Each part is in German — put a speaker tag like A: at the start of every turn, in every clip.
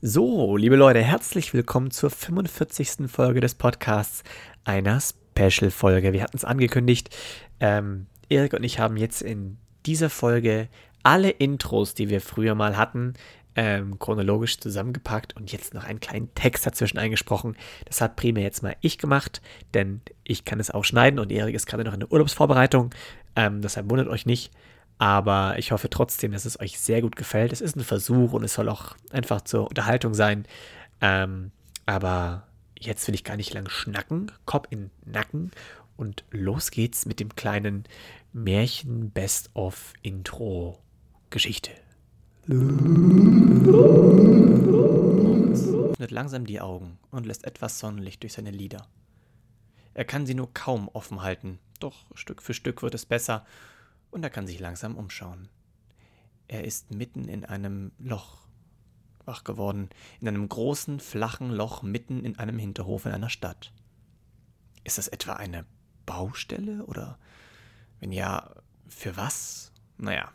A: So, liebe Leute, herzlich willkommen zur 45. Folge des Podcasts, einer Special-Folge. Wir hatten es angekündigt. Ähm, Erik und ich haben jetzt in dieser Folge alle Intros, die wir früher mal hatten, ähm, chronologisch zusammengepackt und jetzt noch einen kleinen Text dazwischen eingesprochen. Das hat primär jetzt mal ich gemacht, denn ich kann es auch schneiden und Erik ist gerade noch in der Urlaubsvorbereitung. Ähm, deshalb wundert euch nicht. Aber ich hoffe trotzdem, dass es euch sehr gut gefällt. Es ist ein Versuch und es soll auch einfach zur Unterhaltung sein. Ähm, aber jetzt will ich gar nicht lang schnacken. Kopf in Nacken. Und los geht's mit dem kleinen Märchen Best of Intro Geschichte. öffnet langsam die Augen und lässt etwas Sonnenlicht durch seine Lider. Er kann sie nur kaum offen halten, doch Stück für Stück wird es besser und er kann sich langsam umschauen. Er ist mitten in einem Loch wach geworden, in einem großen, flachen Loch mitten in einem Hinterhof in einer Stadt. Ist das etwa eine Baustelle oder wenn ja, für was? Naja,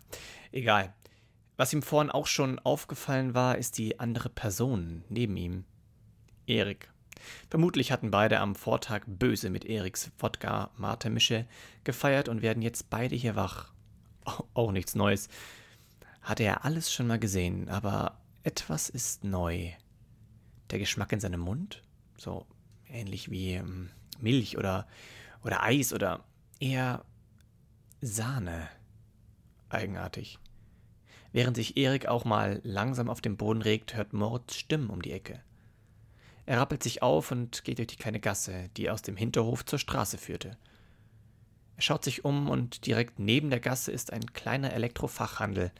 A: egal. Was ihm vorhin auch schon aufgefallen war, ist die andere Person neben ihm. Erik. Vermutlich hatten beide am Vortag böse mit Eriks Wodka-Mate-Mische gefeiert und werden jetzt beide hier wach. Auch nichts Neues. Hatte er alles schon mal gesehen, aber etwas ist neu. Der Geschmack in seinem Mund? So ähnlich wie ähm, Milch oder, oder Eis oder eher Sahne. Eigenartig. Während sich Erik auch mal langsam auf dem Boden regt, hört Moritz Stimmen um die Ecke. Er rappelt sich auf und geht durch die kleine Gasse, die aus dem Hinterhof zur Straße führte. Er schaut sich um und direkt neben der Gasse ist ein kleiner Elektrofachhandel,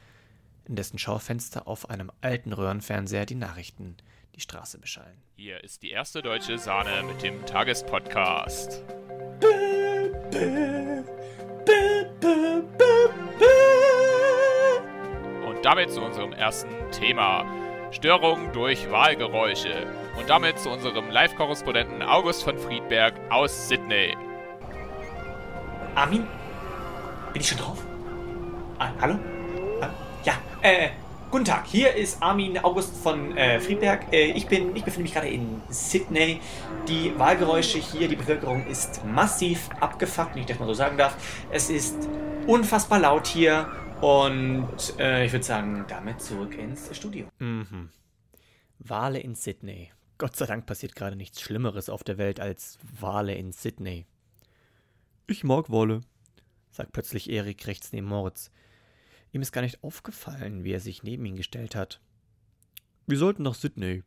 A: in dessen Schaufenster auf einem alten Röhrenfernseher die Nachrichten die Straße beschallen.
B: Hier ist die erste deutsche Sahne mit dem Tagespodcast. Und damit zu unserem ersten Thema. Störung durch Wahlgeräusche. Und damit zu unserem Live-Korrespondenten August von Friedberg aus Sydney.
C: Armin? Bin ich schon drauf? Ah, hallo? Ah, ja, äh, guten Tag. Hier ist Armin August von äh, Friedberg. Äh, ich, bin, ich befinde mich gerade in Sydney. Die Wahlgeräusche hier, die Bevölkerung ist massiv abgefuckt, wenn ich das mal so sagen darf. Es ist unfassbar laut hier. Und äh, ich würde sagen, damit zurück ins Studio.
A: Mhm. Wale in Sydney. Gott sei Dank passiert gerade nichts Schlimmeres auf der Welt als Wale in Sydney. Ich mag Wale, sagt plötzlich Erik rechts neben Moritz. Ihm ist gar nicht aufgefallen, wie er sich neben ihn gestellt hat. Wir sollten nach Sydney.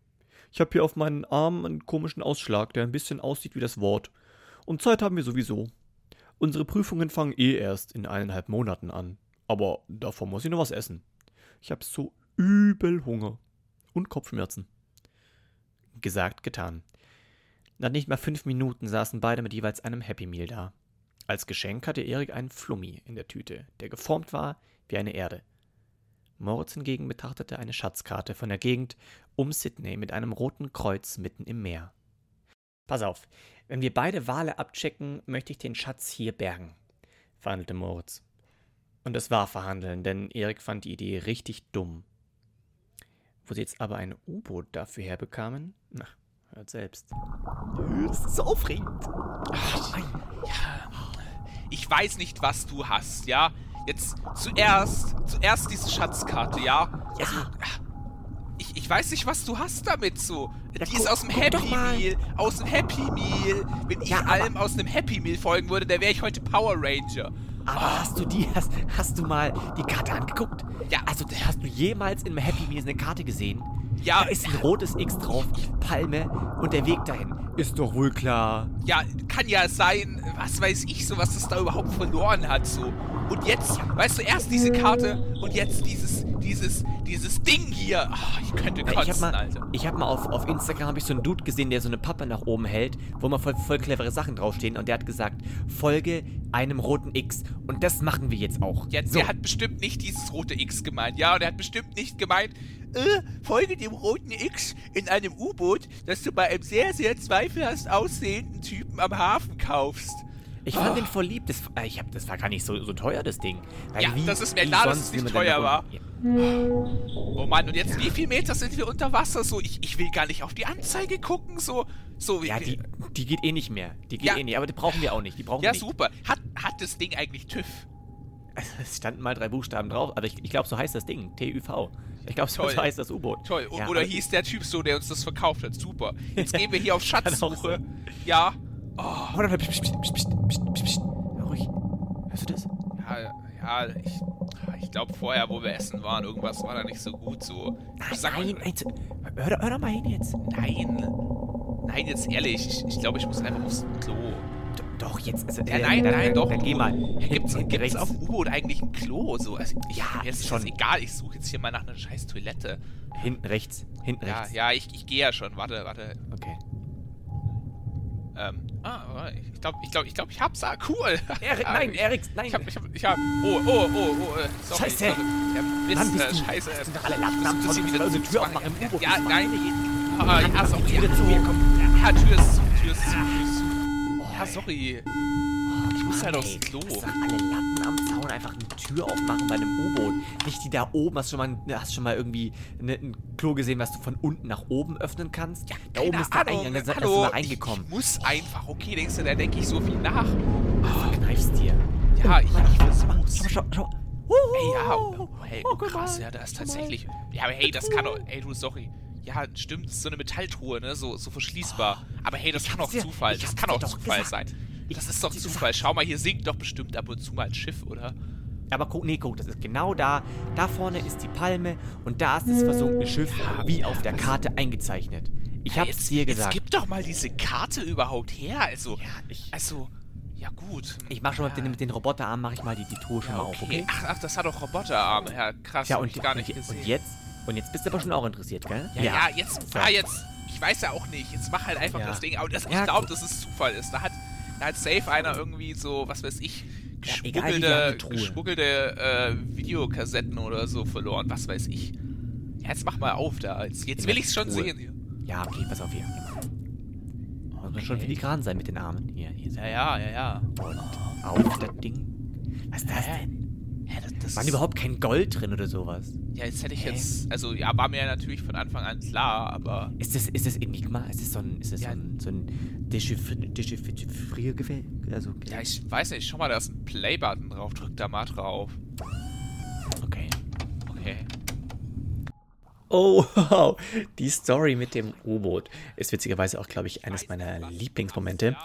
A: Ich habe hier auf meinen Arm einen komischen Ausschlag, der ein bisschen aussieht wie das Wort. Und Zeit haben wir sowieso. Unsere Prüfungen fangen eh erst in eineinhalb Monaten an. Aber davor muss ich noch was essen. Ich habe so übel Hunger. Und Kopfschmerzen. Gesagt, getan. Nach nicht mal fünf Minuten saßen beide mit jeweils einem Happy Meal da. Als Geschenk hatte Erik einen Flummi in der Tüte, der geformt war wie eine Erde. Moritz hingegen betrachtete eine Schatzkarte von der Gegend um Sydney mit einem roten Kreuz mitten im Meer. Pass auf, wenn wir beide Wale abchecken, möchte ich den Schatz hier bergen, verhandelte Moritz. Und es war verhandeln, denn Erik fand die Idee richtig dumm. Wo sie jetzt aber ein U-Boot dafür herbekamen, na, hört selbst.
C: Das ist aufregend.
B: Ach, ja, ich weiß nicht, was du hast, ja? Jetzt zuerst, zuerst diese Schatzkarte, ja?
C: Ja.
B: Also, ich, ich weiß nicht, was du hast damit so.
C: Ja,
B: Die ist aus dem Happy. Meal. Aus dem Happy Meal. Wenn ich
C: Ja,
B: allem aus einem Happy Meal folgen würde, dann wäre ich heute Power Ranger.
A: Aber hast du die, hast, hast du mal die Karte angeguckt?
B: Ja.
A: Also hast du jemals in einem Happy Meal eine Karte gesehen?
B: Ja.
A: Da ist ein rotes X drauf, Palme und der Weg dahin. Ist doch wohl klar.
B: Ja, kann ja sein, was weiß ich so, was es da überhaupt verloren hat so. Und jetzt, weißt du, erst diese Karte und jetzt dieses, dieses, dieses Ding hier. Ah, ich könnte kotzen,
A: ich hab mal,
B: Alter.
A: ich hab mal auf, auf Instagram hab ich so einen Dude gesehen, der so eine Pappe nach oben hält, wo mal voll, voll clevere Sachen draufstehen und der hat gesagt, folge einem roten X und das machen wir jetzt auch.
B: Ja,
A: so.
B: der hat bestimmt nicht dieses rote X gemeint. Ja, und er hat bestimmt nicht gemeint, äh, folge dem roten X in einem U-Boot, das du bei einem sehr, sehr zweifelhaft aussehenden Typen am Hafen kaufst.
A: Ich fand den voll lieb. Das, äh, ich hab, das war gar nicht so, so teuer, das Ding. Weil
B: Ja, das ist mir klar, dass es nicht teuer war.
A: Ja.
B: Oh Mann, und jetzt wie viel Meter sind wir unter Wasser? So, ich, ich will gar nicht auf die Anzeige gucken. So, so
A: Ja, die, die geht eh nicht mehr. Die geht
B: Ja.
A: eh nicht, aber die brauchen wir auch nicht. Die brauchen
B: ja
A: wir nicht.
B: super. Hat, hat das Ding eigentlich TÜV?
A: Es standen mal drei Buchstaben drauf, aber ich, ich glaube, so heißt das Ding. TÜV. Ich glaube, so, heißt das U-Boot.
B: Toll.
A: Ja,
B: Oder hieß der Typ so, der uns das verkauft hat. Super. Jetzt gehen wir hier auf Schatzsuche. Ja.
A: Oh, warte, pst, pst, pst, pst, ruhig. Hörst du das?
B: Ja, ja, ich, ich glaube vorher, wo wir essen waren, irgendwas war da nicht so gut so. Sag mal-
A: nein, nein, hör, doch- hör doch mal hin jetzt.
B: Nein. Nein, jetzt ehrlich. Ich, ich glaube, ich muss einfach aufs Klo.
A: Doch, jetzt. Also,
B: Ja, nein,
A: dann,
B: nein,
A: dann,
B: doch.
A: Dann geh mal.
B: Gibt's, gibt's auf U-Boot eigentlich ein Klo? So? Also,
A: Ja,
B: mir ist
A: schon.
B: das egal. Ich suche jetzt hier mal nach einer scheiß Toilette.
A: Hinten rechts. Hinten
B: Ja,
A: rechts.
B: ja, ich, ich gehe ja schon. Warte, warte.
A: Okay.
B: Ähm, ah, ich glaube, ich glaube, ich glaube, ich hab's. Ah, cool.
A: Erik, nein, Erik, nein.
B: Ich hab, ich hab, ich hab. Oh, oh, oh, oh. äh, Sorry,
A: Scheiße.
B: sorry. Ja, Mist,
A: Mann, bist
B: äh,
A: du-
B: Scheiße.
A: das sind doch alle Latten
B: ich muss wieder
A: eine Tür aufmachen im U-Boot,
B: Ja, nein.
A: machen
B: Ah, ja, sorry.
A: Tür zu, hier, komm.
B: Ja, Tür ist zu, Tür ist zu, Tür ist zu.
A: Oh,
B: Ja, sorry. Ich muss halt aufs Klo.
A: Das sind alle Latten am Zaun einfach eine Tür aufmachen bei einem U-Boot. Nicht die da oben. Hast du schon mal, hast du schon mal irgendwie ne, ein Klo gesehen, was du von unten nach oben öffnen kannst? da
B: Keine
A: oben ist der
B: Ahnung.
A: Eingang, da sind wir reingekommen.
B: ich muss einfach. Okay, denkst du, da denke ich so viel nach.
A: Verkneifst dir.
B: Ja, ich, ich versuch's.
A: Schau, schau, schau.
B: Ey, ja, oh, hey,
A: Oh,
B: oh, krass, ja, da ist tatsächlich. Ja, aber hey, das kann doch. Ey, du, sorry. Ja, stimmt, das ist so eine Metalltruhe, ne? So, so verschließbar. Aber hey, das kann auch
A: dir-
B: Zufall. Das kann auch Zufall
A: gesagt.
B: sein.
A: Ich
B: Das ist doch Zufall. Schau mal, hier sinkt doch bestimmt ab und zu mal ein Schiff, oder?
A: Aber guck, nee, guck, das ist genau da. Da vorne ist die Palme und da ist das versunkene Schiff, wie auf der Karte eingezeichnet. Ich hab's
B: jetzt,
A: dir
B: Jetzt
A: gesagt.
B: gib doch mal diese Karte überhaupt her. Also,
A: Ja, ich-
B: also, ja gut.
A: Ich mach schon mal mit den, mit den Roboterarmen, mach ich mal die, die Truhe schon
B: ja,
A: mal auf, okay?
B: Ach, ach, das hat doch Roboterarme. Ja, krass.
A: Ja,
B: hab
A: und,
B: ich gar nicht
A: und,
B: gesehen.
A: und jetzt? Und jetzt bist du aber schon auch interessiert, gell?
B: Ja, ja, jetzt,
A: So.
B: ah, jetzt, ich weiß ja auch nicht, jetzt mach halt einfach
A: Ja.
B: das Ding, aber das, ich
A: Ja,
B: glaube, dass es Zufall ist. Da hat, da hat safe einer irgendwie so, was weiß ich,
A: Ja, egal,
B: geschmuggelte,
A: Truhe.
B: geschmuggelte äh, Videokassetten oder so verloren, was weiß ich. Ja, jetzt mach mal auf da, jetzt, jetzt will ich's schon
A: Truhe.
B: sehen hier.
A: Ja, okay, pass auf hier. Muss schon
B: Okay.
A: filigran sein mit den Armen. Hier, hier.
B: Ja, ja, ja, ja.
A: Und auf das Ding. Was ist das denn?
B: Ja, das, das
A: War
B: ist,
A: überhaupt kein Gold drin oder sowas?
B: ja, jetzt hätte ich
A: Hä?
B: jetzt, also ja, war mir ja natürlich von Anfang an klar, aber
A: Ist das, ist das Enigma? Ist das so ein, ist das
B: Ja.
A: so ein, so ein Dechiffri- Dechiffri- Dechiffriergefäß? Also,
B: ja, ich weiß nicht, schau mal, da ist ein Play-Button drauf, drück da mal drauf.
A: okay.
B: Okay.
A: Oh, wow. Die Story mit dem U-Boot ist witzigerweise auch, glaube ich, eines meiner Lieblingsmomente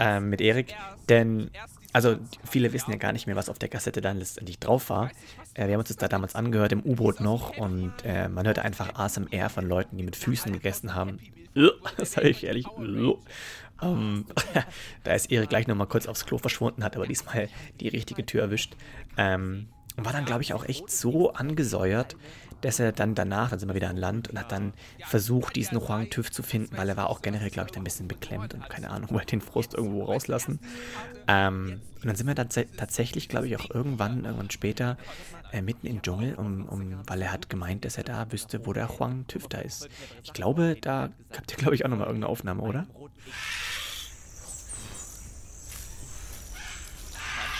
A: ähm, mit Erik. Denn, also, viele wissen ja gar nicht mehr, was auf der Kassette dann letztendlich drauf war. Äh, wir haben uns das da damals angehört, im U-Boot noch. Und äh, man hörte einfach ASMR von Leuten, die mit Füßen gegessen haben. Das sage ich ehrlich. Ähm, da ist Erik gleich nochmal kurz aufs Klo verschwunden, hat aber diesmal die richtige Tür erwischt. Ähm, und war dann, glaube ich, auch echt so angesäuert, dass er dann danach, dann sind wir wieder an Land und hat dann versucht, diesen Huang TÜV zu finden, weil er war auch generell, glaube ich, ein bisschen beklemmt und keine Ahnung, wollte den Frust irgendwo rauslassen. Ähm, und dann sind wir dann tatsächlich, glaube ich, auch irgendwann, irgendwann später äh, mitten im Dschungel, um, um, weil er hat gemeint, dass er da wüsste, wo der Huang TÜV da ist. Ich glaube, da habt ihr, glaube ich, auch nochmal irgendeine Aufnahme, oder?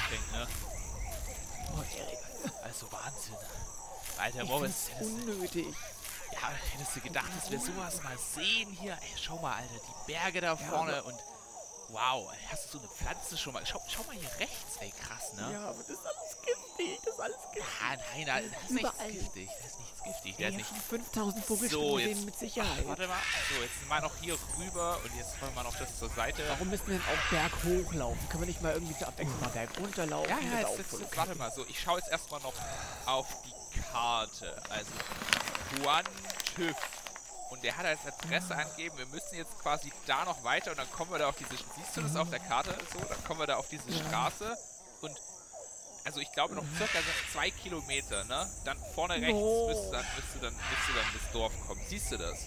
B: Anstrengend, ne? Oh, Erik, also Wahnsinn. Alter, Moritz, hättest, du-
A: unnötig.
B: ja, hättest du gedacht, dass wir sowas mal sehen hier? Ey, schau mal, Alter, die Berge da vorne und wow, hast du so eine Pflanze schon mal? Schau, schau mal hier rechts, ey, krass, ne?
A: Ja, aber das ist alles giftig, das ist alles giftig.
B: Ah, nein, da da ist nichts
A: Überall.
B: giftig, da ist nichts giftig, da ist nicht...
A: 5000
B: So, jetzt,
A: mit Sicherheit.
B: Ach, warte mal, so, jetzt sind wir noch hier rüber und jetzt wollen wir noch das zur Seite.
D: Warum müssen wir denn auch Berg hochlaufen? Können wir nicht mal irgendwie zur Abwechslung mal Berg runterlaufen?
B: Ja,
D: Das
B: ja,
D: ist
B: jetzt, jetzt, jetzt, warte mal so. Ich schaue jetzt erstmal noch auf die Karte. Also, Juan TÜV. Und der hat als Adresse angegeben, wir müssen jetzt quasi da noch weiter und dann kommen wir da auf diese. Siehst du das auf der Karte so? Dann kommen wir da auf diese Straße und. Also ich glaube noch circa zwei Kilometer, ne? Dann vorne rechts
D: No.
B: müsste dann, müsste dann, müsste dann das Dorf kommen. Siehst du das?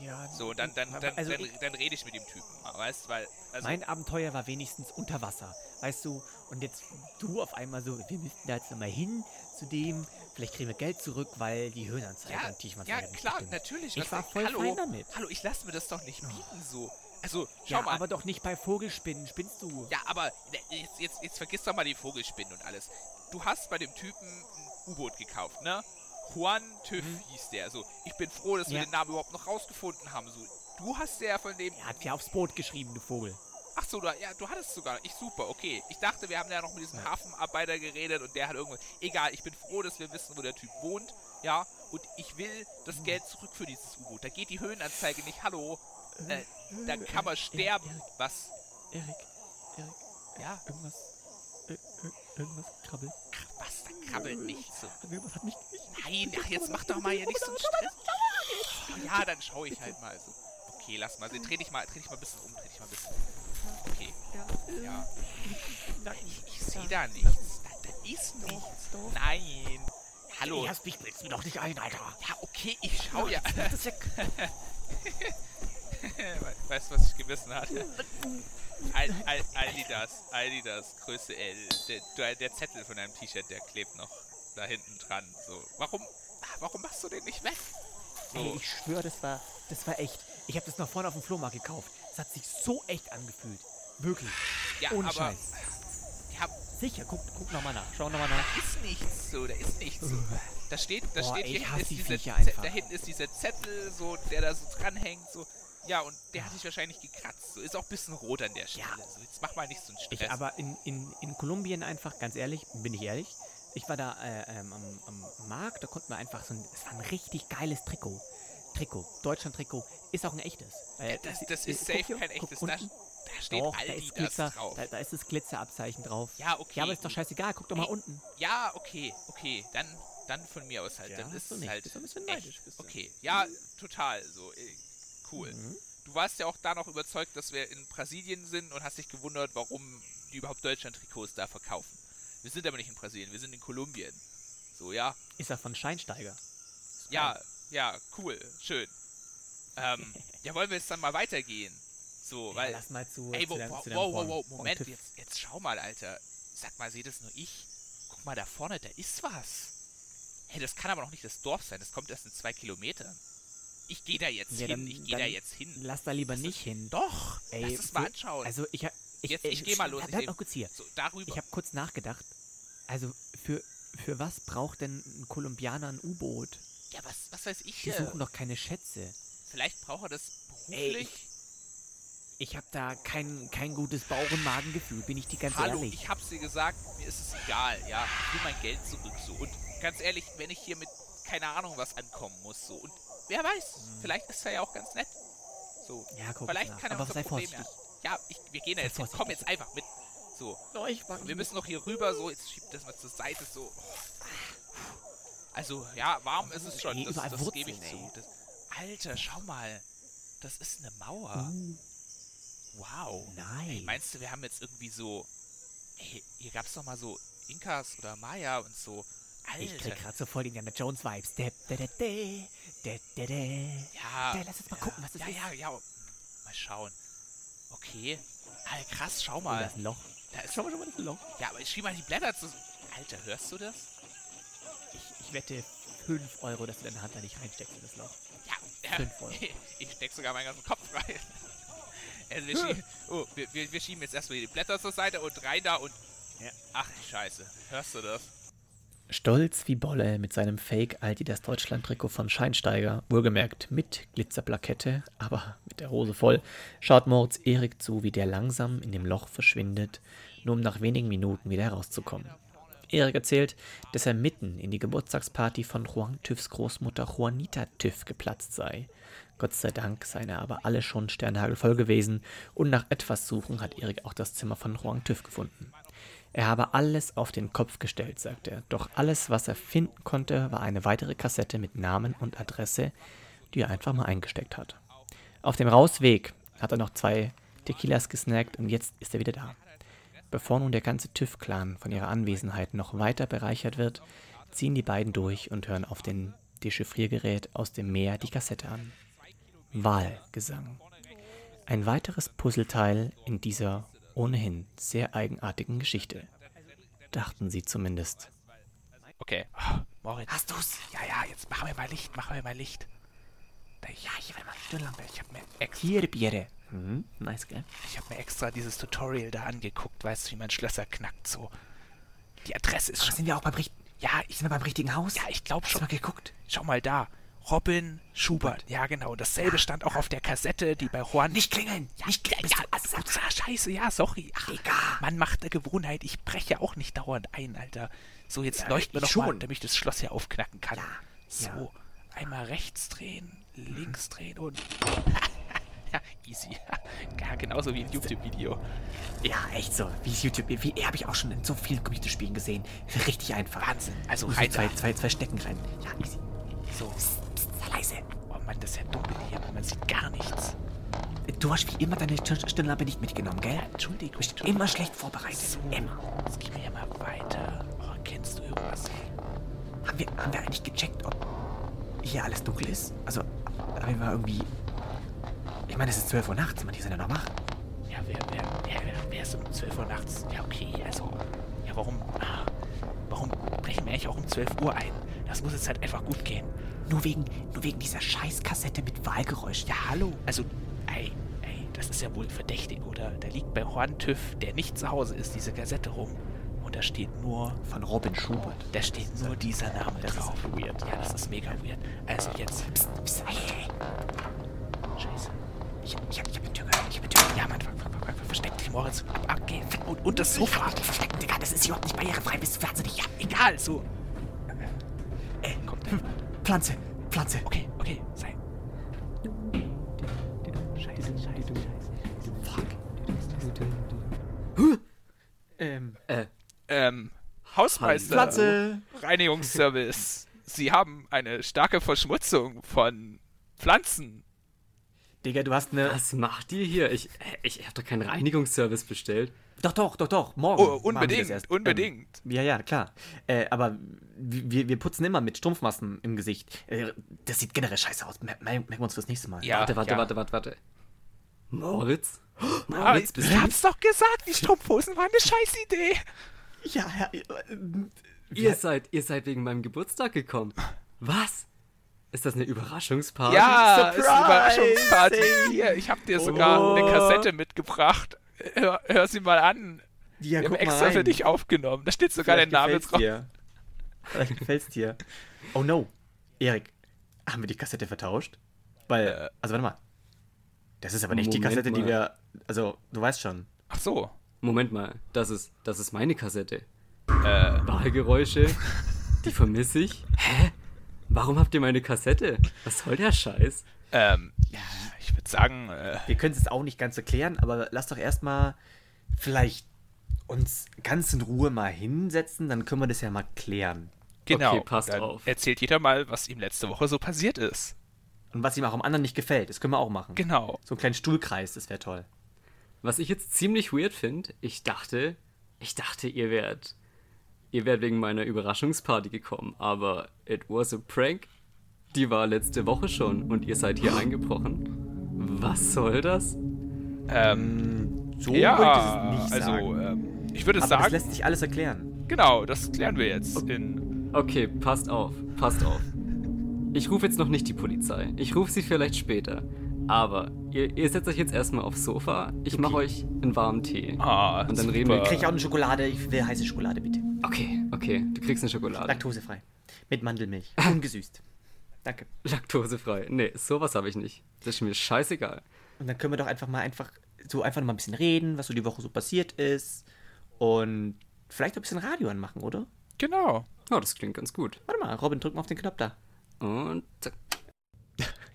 D: Ja,
B: So, dann, dann, dann,
D: also
B: dann, dann rede ich mit dem Typen weißt weil. Also,
D: mein Abenteuer war wenigstens unter Wasser, weißt du? Und jetzt du auf einmal so, wir müssten da jetzt nochmal hin zu dem, vielleicht kriegen wir Geld zurück, weil die Höhenanzeige
B: Ja,
D: und Tiefenanzeige
B: ja klar,
D: stimmt.
B: natürlich.
D: Ich war voll
B: hallo,
D: fein damit.
B: Hallo, ich lasse mir das doch nicht bieten so. Also, schau
D: Ja,
B: mal.
D: aber doch nicht bei Vogelspinnen, spinnst du?
B: ja, aber jetzt, jetzt, jetzt vergiss doch mal die Vogelspinnen und alles. Du hast bei dem Typen U-Boot gekauft, ne? Juan TÜV hieß der. So, ich bin froh, dass wir
A: Ja.
B: den Namen überhaupt noch rausgefunden haben. So, du hast ja von dem.
A: Er hat ja aufs Boot geschrieben, du Vogel.
B: Ach so, du, ja, du hattest sogar. Ich super, okay. Ich dachte, wir haben ja noch mit diesem Hafenarbeiter geredet und der hat irgendwas. Egal, ich bin froh, dass wir wissen, wo der Typ wohnt. Ja, und ich will das Geld zurück für dieses U-Boot. Da geht die Höhenanzeige nicht. Hallo. Äh, da kann man sterben. Was?
A: Erik, Erik,
B: Ja,
A: irgendwas, ir- ir- irgendwas krabbelt.
B: was? Da krabbelt nicht so.
A: Irgendwas hat mich
B: Nein, ach, jetzt mach doch mal hier nicht so einen Stress. Oh, ja, dann schau ich halt mal so. Okay, lass mal. Dreh dich mal, dreh dich mal ein bisschen um. Dreh dich mal ein bisschen um. Okay. Ja. Ich, ich sehe da nichts. Da, da ist nichts. Nein. Hallo.
A: Erst mich blitzt mir doch nicht ein, Alter.
B: Ja, okay, ich schau ja.
A: Das ja
B: weißt du, was ich gewissen hatte? Al, Al, Adidas, Adidas, Größe L. Der, der- Zettel von deinem T-Shirt, der klebt noch da hinten dran. So, warum, ah, warum machst du den nicht weg?
A: Ey,
B: So,
A: ich schwöre, das war, das war echt. Ich habe das noch vorne auf dem Flohmarkt gekauft. Es hat sich so echt angefühlt. Wirklich.
B: ja,
A: Ohne
B: aber,
A: Scheiß.
B: ja,
A: Sicher, guck, guck nochmal nach. Schau nochmal nach.
B: ist nichts so, da ist nichts so. Da steht, da
A: Boah,
B: steht
A: ey,
B: hinten
A: die einfach.
B: da hinten ist dieser Zettel, so, der da so dranhängt, so. Ja, und der hat sich wahrscheinlich gekratzt. So, ist auch ein bisschen rot an der Stelle. So, jetzt mach mal nicht so einen Stress.
A: Ich, aber in, in, in Kolumbien einfach, ganz ehrlich, bin ich ehrlich, ich war da äh, ähm, am, am Markt, da konnten wir einfach so ein, es war ein richtig geiles Trikot. Trikot, Deutschland-Trikot, ist auch ein echtes. Äh,
B: das, das ist safe
A: hier,
B: kein echtes. Da, da steht
A: Doch, da
B: Aldi
A: ist Glitzer,
B: das drauf.
A: da, da ist das Glitzerabzeichen drauf.
B: ja, okay.
A: Ja, aber ist doch scheißegal, guck doch mal
B: Ey,
A: unten.
B: Ja, okay, okay. Dann, dann von mir aus halt.
A: Ja,
B: dann ist es halt.
A: Bist ein bisschen
B: echt.
A: neidisch.
B: Okay, ja, total. So, äh, cool.
A: Mhm.
B: Du warst ja auch da noch überzeugt, dass wir in Brasilien sind und hast dich gewundert, warum die überhaupt Deutschland-Trikots da verkaufen. Wir sind aber nicht in Brasilien, wir sind in Kolumbien. So, ja.
A: Ist er von Scheinsteiger.
B: Ja, ja, cool, schön. Ähm, ja, wollen wir jetzt dann mal weitergehen? So,
A: Ja,
B: weil.
A: lass mal zu,
B: Ey,
A: zu deinem-
B: wow,
A: zu
B: wow, wow, wow, Moment, jetzt, jetzt schau mal, Alter. Sag mal, seht das nur ich? Guck mal da vorne, da ist was. Hey, das kann aber noch nicht das Dorf sein, das kommt erst in zwei Kilometern. Ich gehe da jetzt
A: Ja,
B: hin,
A: dann-
B: ich gehe da jetzt hin.
A: Lass da lieber
B: Das
A: nicht
B: ist-
A: hin.
B: Doch,
A: Ey,
B: lass es mal anschauen.
A: Also ich, hab- ich,
B: Jetzt- ich
A: äh,
B: geh mal los, ich
A: Bleib noch kurz hier.
B: so, darüber.
A: Ich habe kurz nachgedacht. Also für, für was braucht denn ein Kolumbianer ein U-Boot?
B: Ja, was, was weiß ich
A: Die
B: hier?
A: suchen doch keine Schätze.
B: Vielleicht braucht er das
A: Ey,
B: beruflich.
A: Ich habe da kein, kein gutes Bauch- und Magengefühl, bin ich dir ganz
B: Hallo,
A: ehrlich.
B: ich hab's dir gesagt, mir ist es egal, ja. Ich will mein Geld zurück so. Und ganz ehrlich, wenn ich hier mit keine Ahnung was ankommen muss so. Und wer weiß, vielleicht ist er ja auch ganz nett. So.
A: ja, guck
B: Vielleicht
A: nach.
B: kann er
A: Aber sei
B: Problem
A: vorsichtig.
B: ja. Ja, ich, wir gehen da
A: Sei
B: jetzt
A: vorsichtig.
B: Komm jetzt einfach mit. So.
A: Ich mag
B: Wir müssen noch hier rüber, so, jetzt schiebt das mal zur Seite, so. Also, ja, warm ist es schon, das, das gebe ich zu. Das, Alter, schau mal. Das ist eine Mauer.
A: Uh,
B: Wow.
A: nein.
B: Ey, meinst du, wir haben jetzt irgendwie so. Ey, hier gab's doch mal so Inkas oder Maya und so.
A: ich krieg
B: Alter.
A: gerade so voll Indiana Jones Vibes. De, de, de, de, de, de, de.
B: Ja.
A: Ja, lass uns mal
B: ja,
A: gucken, was das
B: ja,
A: ist.
B: Ja, ja, Mal schauen. Okay. Alter, krass, schau
A: Oh, da
B: mal.
A: ist ein Loch.
B: Da ist,
A: Schau mal, schau mal, das Loch.
B: ja, aber ich schieb mal die Blätter zu. Alter, hörst du das?
A: Ich, wette 5 Euro, dass du deine Hand da nicht reinsteckst in das Loch.
B: Ja, ja.
A: Fünf Euro.
B: Ich steck sogar meinen ganzen Kopf rein. Also wir, schieben, oh, wir, wir, wir schieben jetzt erstmal die Blätter zur Seite und rein da und.
A: Ja.
B: Ach, Scheiße. Hörst du das?
E: Stolz wie Bolle mit seinem Fake Aldi das Deutschland-Trikot von Scheinsteiger, wohlgemerkt mit Glitzerplakette, aber mit der Hose voll, schaut Moritz Erik zu, wie der langsam in dem Loch verschwindet, nur um nach wenigen Minuten wieder herauszukommen. Erik erzählt, dass er mitten in die Geburtstagsparty von Juan Tüffs Großmutter Juanita Tüff geplatzt sei. Gott sei Dank seien er aber alle schon sternhagelvoll gewesen und nach etwas Suchen hat Erik auch das Zimmer von Juan Tüff gefunden. Er habe alles auf den Kopf gestellt, sagt er. Doch alles, was er finden konnte, war eine weitere Kassette mit Namen und Adresse, die er einfach mal eingesteckt hat. Auf dem Rausweg hat er noch zwei Tequilas gesnackt und jetzt ist er wieder da. Bevor nun der ganze TÜV-Clan von ihrer Anwesenheit noch weiter bereichert wird, ziehen die beiden durch und hören auf den Dechiffriergerät aus dem Meer die Kassette an. Wahlgesang. Ein weiteres Puzzleteil in dieser ohnehin sehr eigenartigen Geschichte. Dachten sie zumindest.
B: Okay. Oh, Moritz.
A: Hast du's?
B: Ja, ja, jetzt machen wir mal Licht, machen wir mal Licht. Ja, hier will mal Stirnlampe. Ich habe mir, ex
A: Hier, Biere. Hm, nice, gell?
B: ich hab mir extra dieses Tutorial da angeguckt, weißt du, wie man Schlösser knackt, so. Die Adresse ist
A: Ach,
B: schon.
A: sind wir auch beim Richten?
B: Ja, ich,
A: Sind wir beim richtigen Haus?
B: ja, ich glaube
A: Hast du
B: schon.
A: mal geguckt?
B: Schau mal da. Robin Schubert. Ja, genau. Dasselbe stand auch auf der Kassette, die bei Juan.
A: Nicht klingeln!
B: Ja,
A: nicht
B: ja,
A: klingeln!
B: ja,
A: du-
B: ups, ah, scheiße, ja, sorry. Ach,
A: Digga.
B: man macht eine Gewohnheit. Ich breche auch nicht dauernd ein, Alter. So, jetzt
A: Ja,
B: leuchten wir
A: ich
B: doch mal,
A: schon.
B: damit ich das Schloss hier aufknacken kann.
A: Ja,
B: So,
A: ja.
B: einmal rechts drehen, links drehen und... ja, easy. ja, genauso wie ein YouTube-Video.
A: Ja, echt so. Wie YouTube? Wie habe ich auch schon in so vielen Computerspielen gesehen. Richtig einfach.
B: Wahnsinn. Also rein
A: zwei, zwei, zwei Stecken rein. Ja, easy.
B: So.
A: Psst, psst, leise.
B: Oh Mann, das ist ja dunkel hier. Man sieht gar nichts.
A: Du hast wie immer deine Stirn- Stirnlampe nicht mitgenommen, gell?
B: Entschuldigung.
A: Du bist
B: Entschuldigung.
A: immer schlecht vorbereitet.
B: So,
A: Immer.
B: jetzt gehen wir hier mal weiter. Oh, kennst du irgendwas?
A: Haben wir, haben wir eigentlich gecheckt, ob hier alles dunkel ist? Also, haben wir irgendwie... Ich meine, es ist 12 Uhr nachts, man, die sind ja noch wach.
B: Ja, wer, wer, wer, wer, wer ist um 12 Uhr nachts? Ja, okay, also. Ja, warum. ah, Warum brechen wir eigentlich auch um 12 Uhr ein? Das muss jetzt halt einfach gut gehen.
A: Nur wegen, nur wegen dieser Scheißkassette mit Wahlgeräusch.
B: Ja, hallo. Also, ey, ey, das ist ja wohl verdächtig, oder? Da liegt bei TÜV, der nicht zu Hause ist, diese Kassette rum. Und da steht nur.
A: Von Robin Schubert.
B: Da steht nur dieser Name
A: Das ist
B: drauf.
A: weird.
B: Ja, das ist mega weird. Also jetzt.
A: Psst, psst, hey, hey. Ich, ich, hab, ich hab eine Tür gehört, ich hab eine Tür
B: Ja, Mann, ver, ver, ver, ver, versteck dich, Moritz. Okay, und, und das Sofa.
A: Verstecken, Digga, das ist überhaupt nicht barrierefrei, bist du wahnsinnig? Ja,
B: Egal, so.
A: äh,
B: Kommt.
A: Pflanze, Pflanze.
B: Okay, okay, sei. Scheiße, scheiße, scheiße.
A: Fuck. Ähm,
F: Äh,
B: Ähm, Hausmeister.
A: Pflanze.
B: Reinigungsservice. Sie haben eine starke Verschmutzung von Pflanzen.
A: Digga, du hast eine...
F: was macht ihr hier? Ich, ich habe doch keinen Reinigungsservice bestellt.
A: Doch, doch, doch, doch, morgen.
B: Oh,
A: machen wir das
B: unbedingt,
A: erst.
B: unbedingt.
A: Ähm, ja, ja, klar. Äh, aber wir, wir putzen immer mit Strumpfmassen im Gesicht. Äh, das sieht generell scheiße aus. Mer merken wir uns fürs nächste Mal.
B: Ja,
F: Warte, warte,
B: ja.
F: warte, warte, warte. Moritz? Moritz,
B: ich,
F: bist
B: ich hab's doch gesagt, die Strumpfhosen waren eine Scheißidee.
A: Ja, ja. äh,
F: Ihr seid, ihr seid wegen meinem Geburtstag gekommen. Was? Ist das eine Überraschungsparty?
B: Ja, ist eine
A: Surprise!
B: Überraschungsparty. Hier, ich hab dir sogar
A: Oh.
B: eine Kassette mitgebracht. Hör, hör sie mal an.
A: Ja,
B: Wir haben extra für dich aufgenommen. Da steht sogar dein
A: Vielleicht
B: Name
A: gefällt's
B: drauf.
A: dir. Vielleicht gefällt's dir. Oh no. Erik, haben wir die Kassette vertauscht? Weil,
B: Äh.
A: also warte mal. Das ist aber nicht die
F: Moment
A: Kassette, die
F: mal.
A: wir. Also, du weißt schon.
B: Ach so.
F: Moment mal, das ist, das ist meine Kassette.
B: Äh,
F: Wahlgeräusche, die vermisse ich. Hä? Warum habt ihr meine Kassette? Was soll der Scheiß?
B: ähm, ja, ich würde sagen, äh,
A: Wir können es jetzt auch nicht ganz erklären, aber lass doch erstmal vielleicht uns ganz in Ruhe mal hinsetzen, dann können wir das ja mal klären.
B: genau.
F: Okay, passt
B: Dann
F: auf.
B: Erzählt jeder mal, was ihm letzte Woche so passiert ist.
A: Und was ihm auch am anderen nicht gefällt, das können wir auch machen.
B: Genau.
A: So einen kleinen Stuhlkreis, das wäre toll.
F: Was ich jetzt ziemlich weird finde, ich dachte, ich dachte, ihr wärt, ihr wärt wegen meiner Überraschungsparty gekommen, aber it was a prank. Die war letzte Woche schon und ihr seid hier eingebrochen. Was soll das?
B: Ähm,
A: So
B: ja,
A: wollte ich es nicht
B: also,
A: sagen.
B: ähm, ich würde
A: aber das
B: sagen,
A: lässt sich alles erklären.
B: genau, das klären wir jetzt in.
F: Okay, passt auf, passt auf. Ich rufe jetzt noch nicht die Polizei. Ich rufe sie vielleicht später. Aber ihr, ihr setzt euch jetzt erstmal aufs Sofa. Ich mache euch einen warmen Tee.
B: Ah,
F: Und dann
B: super.
F: reden wir-
A: Krieg ich auch eine Schokolade? Ich will heiße Schokolade, bitte.
F: Okay, du kriegst eine Schokolade.
A: Laktosefrei. Mit Mandelmilch. Ungesüßt. Danke.
F: Laktosefrei. Nee, sowas habe ich nicht. Das ist mir scheißegal.
A: Und dann können wir doch einfach mal einfach so einfach noch mal ein bisschen reden, was so die Woche so passiert ist. Und vielleicht auch ein bisschen Radio anmachen, oder?
B: Genau.
F: Oh, das klingt ganz gut.
A: Warte mal, Robin, drück mal auf den Knopf da.
F: Und zack.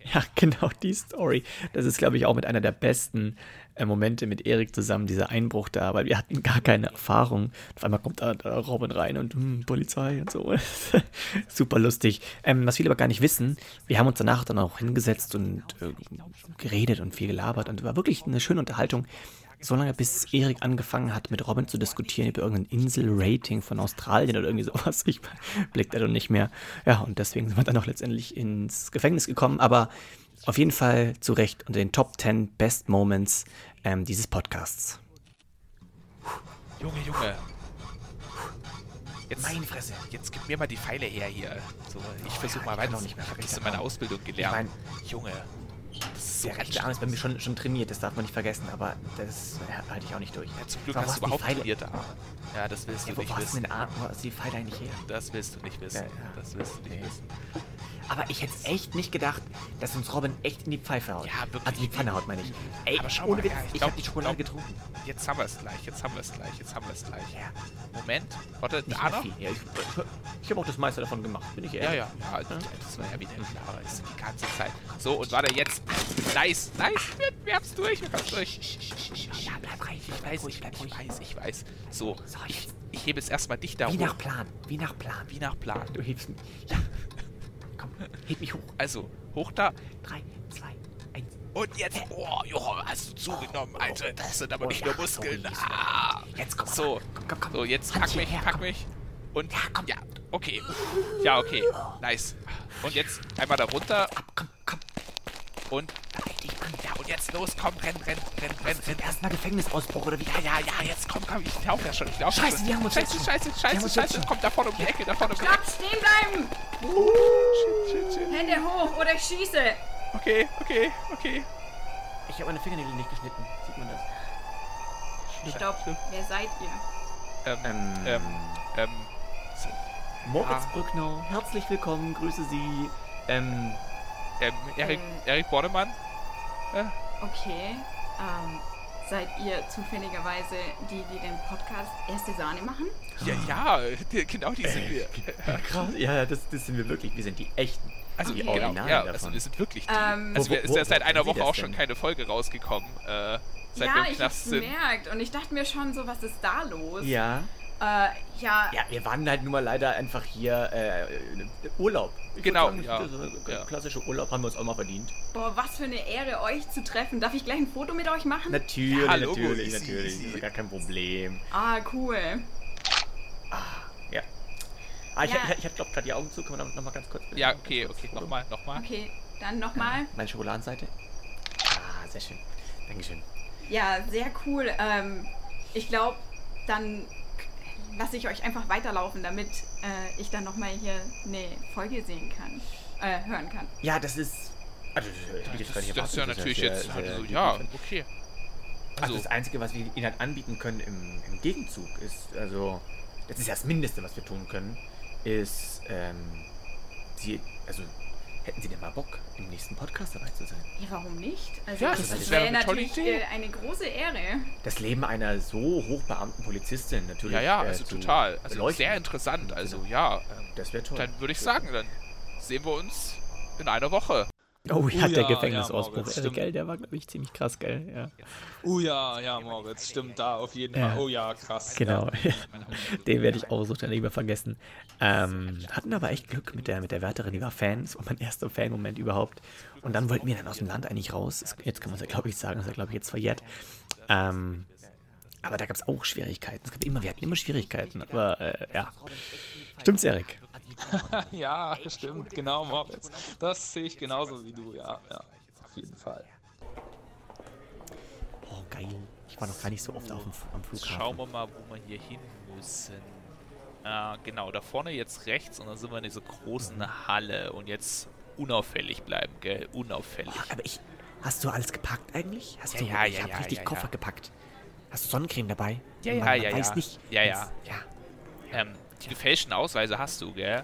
E: Ja, genau die Story. Das ist, glaube ich, auch mit einer der besten äh, Momente mit Erik zusammen, dieser Einbruch da, weil wir hatten gar keine Erfahrung. Auf einmal kommt da, da Robin rein und hm, Polizei und so. Super lustig. Ähm, was viele aber gar nicht wissen, wir haben uns danach dann auch hingesetzt und äh, geredet und viel gelabert und war wirklich eine schöne Unterhaltung. Solange bis Erik angefangen hat, mit Robin zu diskutieren über irgendein Insel-Rating von Australien oder irgendwie sowas. Ich blick da doch nicht mehr. Ja, und deswegen sind wir dann auch letztendlich ins Gefängnis gekommen. Aber auf jeden Fall zu Recht unter den Top 10 Best Moments ähm, dieses Podcasts.
B: Junge, Junge. Jetzt,
A: Meine Fresse.
B: jetzt gib mir mal die Pfeile her hier. So, ich versuche mal
A: ich
B: weiter. Ich habe das
A: Ich
B: in meiner Ausbildung gelernt.
A: Ich
B: Junge, das so
A: Der rechte Arm ist bei mir schon, schon trainiert, das darf man nicht vergessen, aber das äh, halte ich auch nicht durch.
B: Ja, zum Glück hast du
A: wo
B: überhaupt
A: Pfeile-
B: trainierte Arme. Ja, das willst du
A: Ja, wo
B: nicht
A: hast du
B: wissen.
A: den Arm, wo hast du die Pfeile eigentlich her?
B: Das willst du nicht wissen.
A: Ja, ja.
B: Das willst du nicht
A: Nee.
B: wissen.
A: Aber ich hätte echt nicht gedacht, dass uns Robin echt in die Pfeife haut.
B: Ja, wirklich.
A: Also in die Pfanne haut, meine ich. Ey,
B: Aber schau mal, ja, ich
A: ich, habe die Schokolade
B: glaub-
A: getrunken.
B: Jetzt haben wir es gleich, jetzt haben wir es gleich, jetzt haben wir es gleich.
A: Ja,
B: Moment, warte,
A: nicht
B: da noch?
A: Ja, ich ich, ich habe auch das meiste davon gemacht, bin ich
B: Ja,
A: ehrlich.
B: ja, ja, das war ja wieder klar, ist die ganze Zeit. So, und warte, jetzt. Nice, nice, wir, wir haben's durch, wir haben's durch.
A: Ja, bleib rein.
B: Ich weiß, ich, ich weiß, ich weiß. So,
A: So,
B: ich, ich hebe jetzt erstmal dich da
A: Wie
B: hoch.
A: nach Plan, wie nach Plan.
B: Wie nach Plan.
A: Du hebst mich. Ja. Komm, heb mich hoch.
B: Also, hoch da.
A: Drei, zwei, eins.
B: Und jetzt. Oh, Johann, hast du zugenommen, Alter. Das sind aber
A: Oh
B: nicht
A: ja,
B: nur Muskeln.
A: sorry,
B: Ah.
A: Jetzt komm,
B: So,
A: komm, komm, komm.
B: so, jetzt pack mich,
A: hierher,
B: pack mich. Und
A: Ja, komm.
B: ja, okay. Ja, okay. Nice. Und jetzt einmal da runter
A: Komm, komm.
B: und
A: Richtig an.
B: Jetzt los, komm, renn, renn, renn, renn, renn.
A: Erstmal Gefängnisausbruch oder wie?
B: Ja, ja, ja, jetzt komm, komm, ich lauf ja schon, ich lauf
A: Scheiße,
B: schon.
A: die haben uns
B: Scheiße,
A: jetzt
B: scheiße, scheiße, scheiße,
A: jetzt schon.
B: kommt da vorne um die Ecke, da vorne um die
G: Stopp,
B: Ecke.
G: stehen bleiben!
B: Shit, shit, shit.
G: Hände hoch oder ich schieße!
B: Okay, okay, okay.
A: Ich habe meine Fingernägel nicht geschnitten. Sieht man das?
G: Stopp, wer seid ihr?
B: Ähm,
A: Ähm,
B: ähm, ähm,
A: Moritz
B: Ah.
A: Brückner, herzlich willkommen, grüße Sie. Ähm,
B: ähm, Erik,
G: Äh.
B: Erik Bornemann?
G: Okay, ähm, seid ihr zufälligerweise die, die den Podcast Erste Sahne machen?
B: Ja, ja, die, genau die sind wir.
A: krass. Ja, das, das sind wir wirklich. Wir sind die echten.
B: Also,
A: die
G: Okay.
B: genau,
A: Originalen
B: ja,
A: davon.
B: also wir sind wirklich die.
G: Ähm,
B: also
A: Wo-
B: wir,
A: wo-
B: ist ja seit einer Woche auch schon keine Folge rausgekommen. Äh, seit wir
G: ja,
B: im
G: ich hab's
B: sind.
G: gemerkt und ich dachte mir schon so, was ist da los?
A: Ja.
G: Äh, ja,
A: Ja, wir waren halt nun mal leider einfach hier äh, Urlaub. Ich
B: Genau,
A: sagen,
B: ja. Ja.
A: Klassischer Urlaub haben wir uns auch mal verdient.
G: boah, was für eine Ehre, euch zu treffen. Darf ich gleich ein Foto mit euch machen?
A: Natürlich,
B: Ja, Logo,
A: natürlich,
B: easy,
A: natürlich.
B: easy.
A: Das ist gar kein Problem.
G: Ah, cool.
A: Ja. Ah, ich,
G: Ja.
A: ich, ich hatte glaube gerade die Augen zu. Kann man noch mal ganz kurz bitte?
B: Ja, okay,
A: kurz
B: okay, nochmal, nochmal.
G: Okay, dann nochmal.
A: Meine Schokoladenseite. Ah, sehr schön. Dankeschön.
G: Ja, sehr cool. Ähm, ich glaube, dann lasse ich euch einfach weiterlaufen, damit äh, ich dann nochmal hier eine Folge sehen kann, äh, hören kann.
A: Ja, das ist. Also, das, jetzt gar nicht
B: Das ist ja natürlich
A: sehr-
B: jetzt,
A: sehr
B: also,
A: lieb
B: ja, okay.
A: Also
B: Also,
A: das Einzige, was wir Ihnen halt anbieten können im, im Gegenzug, ist, also, das ist ja das Mindeste, was wir tun können, ist, ähm, Sie, also, hätten Sie denn mal Bock, im nächsten Podcast dabei zu sein?
G: Ja, warum nicht? Also
B: Ja,
G: das,
A: das
G: das
B: wäre tolle
G: natürlich
B: Idee.
G: äh, eine große Ehre.
A: Das Leben einer so hochbeamten Polizistin natürlich.
B: ja, ja,
A: äh,
B: also
A: zu
B: total. Also
A: beleuchten.
B: sehr interessant. Also
A: Genau.
B: ja, ähm,
A: Das wäre toll.
B: dann würde ich sagen, dann sehen wir uns in einer Woche.
A: Oh
H: ja, der
A: der
H: Gefängnisausbruch,
A: Gefängnisausbruch,
H: Erik,
A: gell, der war, glaube ich, ziemlich krass, gell, ja.
H: Oh ja, ja, Moritz, stimmt da auf jeden
A: Ja.
H: Fall. Oh ja, krass.
A: Genau, den werde ich auch so schnell nicht mehr vergessen. Ähm, hatten aber echt Glück mit der, mit der Wärterin, die war Fan, das war mein erster Fan-Moment überhaupt. Und dann wollten wir dann aus dem Land eigentlich raus. Jetzt kann man es ja, glaube ich, sagen, das ist ja, glaube ich, jetzt verjährt. Ähm, aber da gab es auch Schwierigkeiten. Es gab immer, wir hatten immer Schwierigkeiten, aber äh, ja. Stimmt's, Erik?
H: Ja, stimmt, genau, Moritz. Das sehe ich genauso wie du, ja, ja. Auf jeden Fall.
A: Oh, geil. Ich war noch gar nicht so oft auf dem, am Flughafen.
B: Schauen wir mal, wo wir hier hin müssen. Ah, genau, da vorne jetzt rechts und dann sind wir in dieser großen Halle und jetzt unauffällig bleiben, gell? Unauffällig.
A: Oh, aber ich. Hast du alles gepackt eigentlich? Hast
B: Ja,
A: du,
B: ja,
A: ich
B: ja,
A: hab
B: ja,
A: richtig
B: ja,
A: Koffer
B: ja.
A: gepackt. Hast du Sonnencreme dabei?
B: Ja,
A: man,
B: ja,
A: man
B: ja,
A: weiß
B: ja.
A: nicht.
B: Ja, ja.
A: ja.
B: Ähm, die gefälschten Ausweise hast du, gell?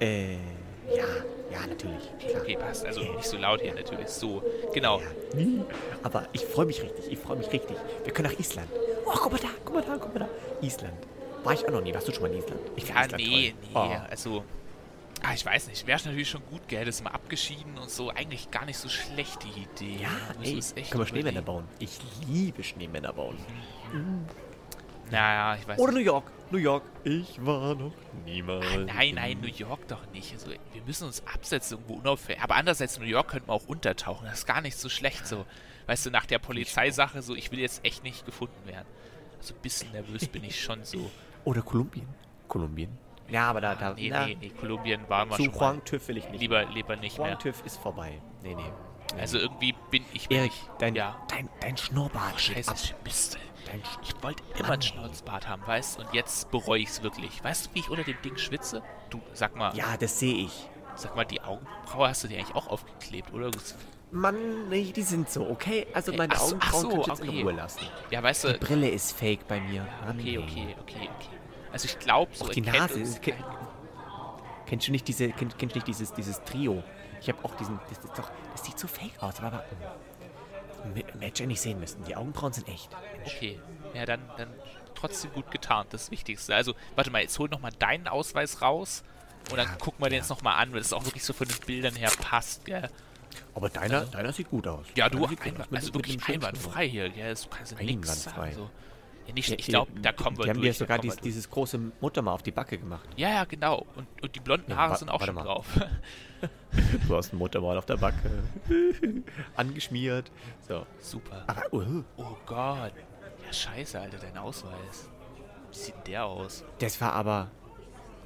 A: Äh, ja, ja, natürlich. Klar.
B: Okay, passt. Also nicht so laut hier natürlich. So, genau.
A: Ja. Aber ich freue mich richtig, ich freue mich richtig. Wir können nach Island. Oh, guck mal da, guck mal da, guck mal da. Island. War ich auch noch nie. Warst du schon mal in Island? Ich
B: Ja,
A: Island
B: nee, nee.
A: toll. Oh.
B: Also, ah, ich weiß nicht. Wäre natürlich schon gut, gell? Das ist mal abgeschieden und so. Eigentlich gar nicht so schlechte Idee.
A: Ja, ey, können wir Schneemänner bauen. Ich liebe Schneemänner bauen.
B: Naja, ich weiß
A: Oder New. York. New York. Ich war noch niemals.
B: Ah, Nein, nein, New York doch nicht. Also, wir müssen uns absetzen irgendwo unauffällig. Aber andererseits, New York könnten wir auch untertauchen. Das ist gar nicht so schlecht so. Weißt du, nach der Polizeisache so, ich will jetzt echt nicht gefunden werden. Also ein bisschen nervös bin ich schon so.
A: Oder Kolumbien. Kolumbien. Ja, aber da, da
B: Nee,
A: na,
B: nee, nee, Kolumbien waren wir
A: zu
B: schon mal.
A: Juan TÜV will ich nicht.
B: Lieber, lieber nicht
A: Juan
B: mehr.
A: TÜV ist vorbei. Nee, nee.
B: Also irgendwie bin ich
A: Erik,
B: nicht-
A: dein,
B: ja.
A: dein, dein Schnurrbart
B: Oh, scheiße,
A: ab.
B: Mist.
A: Sch-
B: Ich wollte immer
A: Mann,
B: einen. Schnauzbart haben, weißt du? Und jetzt bereue ich es wirklich. Weißt du, wie ich unter dem Ding schwitze? Du, sag mal.
A: Ja, das sehe ich.
B: Sag mal, die Augenbraue hast du dir eigentlich auch aufgeklebt, oder?
A: Mann, nee, die sind so, okay? Also
B: Äh,
A: meine
B: ach
A: Augenbrauen
B: so,
A: ihr jetzt
B: okay.
A: in Ruhe lassen.
B: Ja, weißt
A: Die
B: du,
A: Brille ist fake bei mir. Mann,
B: okay, okay, okay, okay. Also ich glaube, so
A: Auch die Nase. ist- Kenn, kennst du nicht diese, kenn, kennst du nicht dieses, dieses Trio? Ich habe auch diesen, das ist doch, das sieht so fake aus, aber, aber M- hätte ich nicht sehen müssen. Die Augenbrauen sind echt.
B: Okay, ja, dann, dann trotzdem gut getarnt, das Wichtigste. Also, warte mal, jetzt hol noch mal deinen Ausweis raus und dann gucken wir den jetzt noch mal an, weil das auch wirklich so von den Bildern her passt, gell?
A: Aber deiner, deiner sieht gut aus.
B: Ja, du, einwand, also wirklich einwandfrei hier, gell? Du kannst ja nichts sagen. So. Ja, nicht,
A: Ja,
B: ich glaube, da kommen wir
A: Die haben
B: durch.
A: dir
B: da
A: sogar dies, dieses große Mutter mal auf die Backe gemacht.
B: Ja, ja, genau. Und, und die blonden
A: Ja,
B: Haare
A: wa-
B: sind auch schon
A: mal.
B: drauf.
A: Du hast ein Muttermal auf der Backe. Angeschmiert. So.
B: Super.
A: Aber, uh,
B: Oh Gott. Ja, scheiße, Alter, dein Ausweis. Wie sieht denn der aus?
A: das war aber.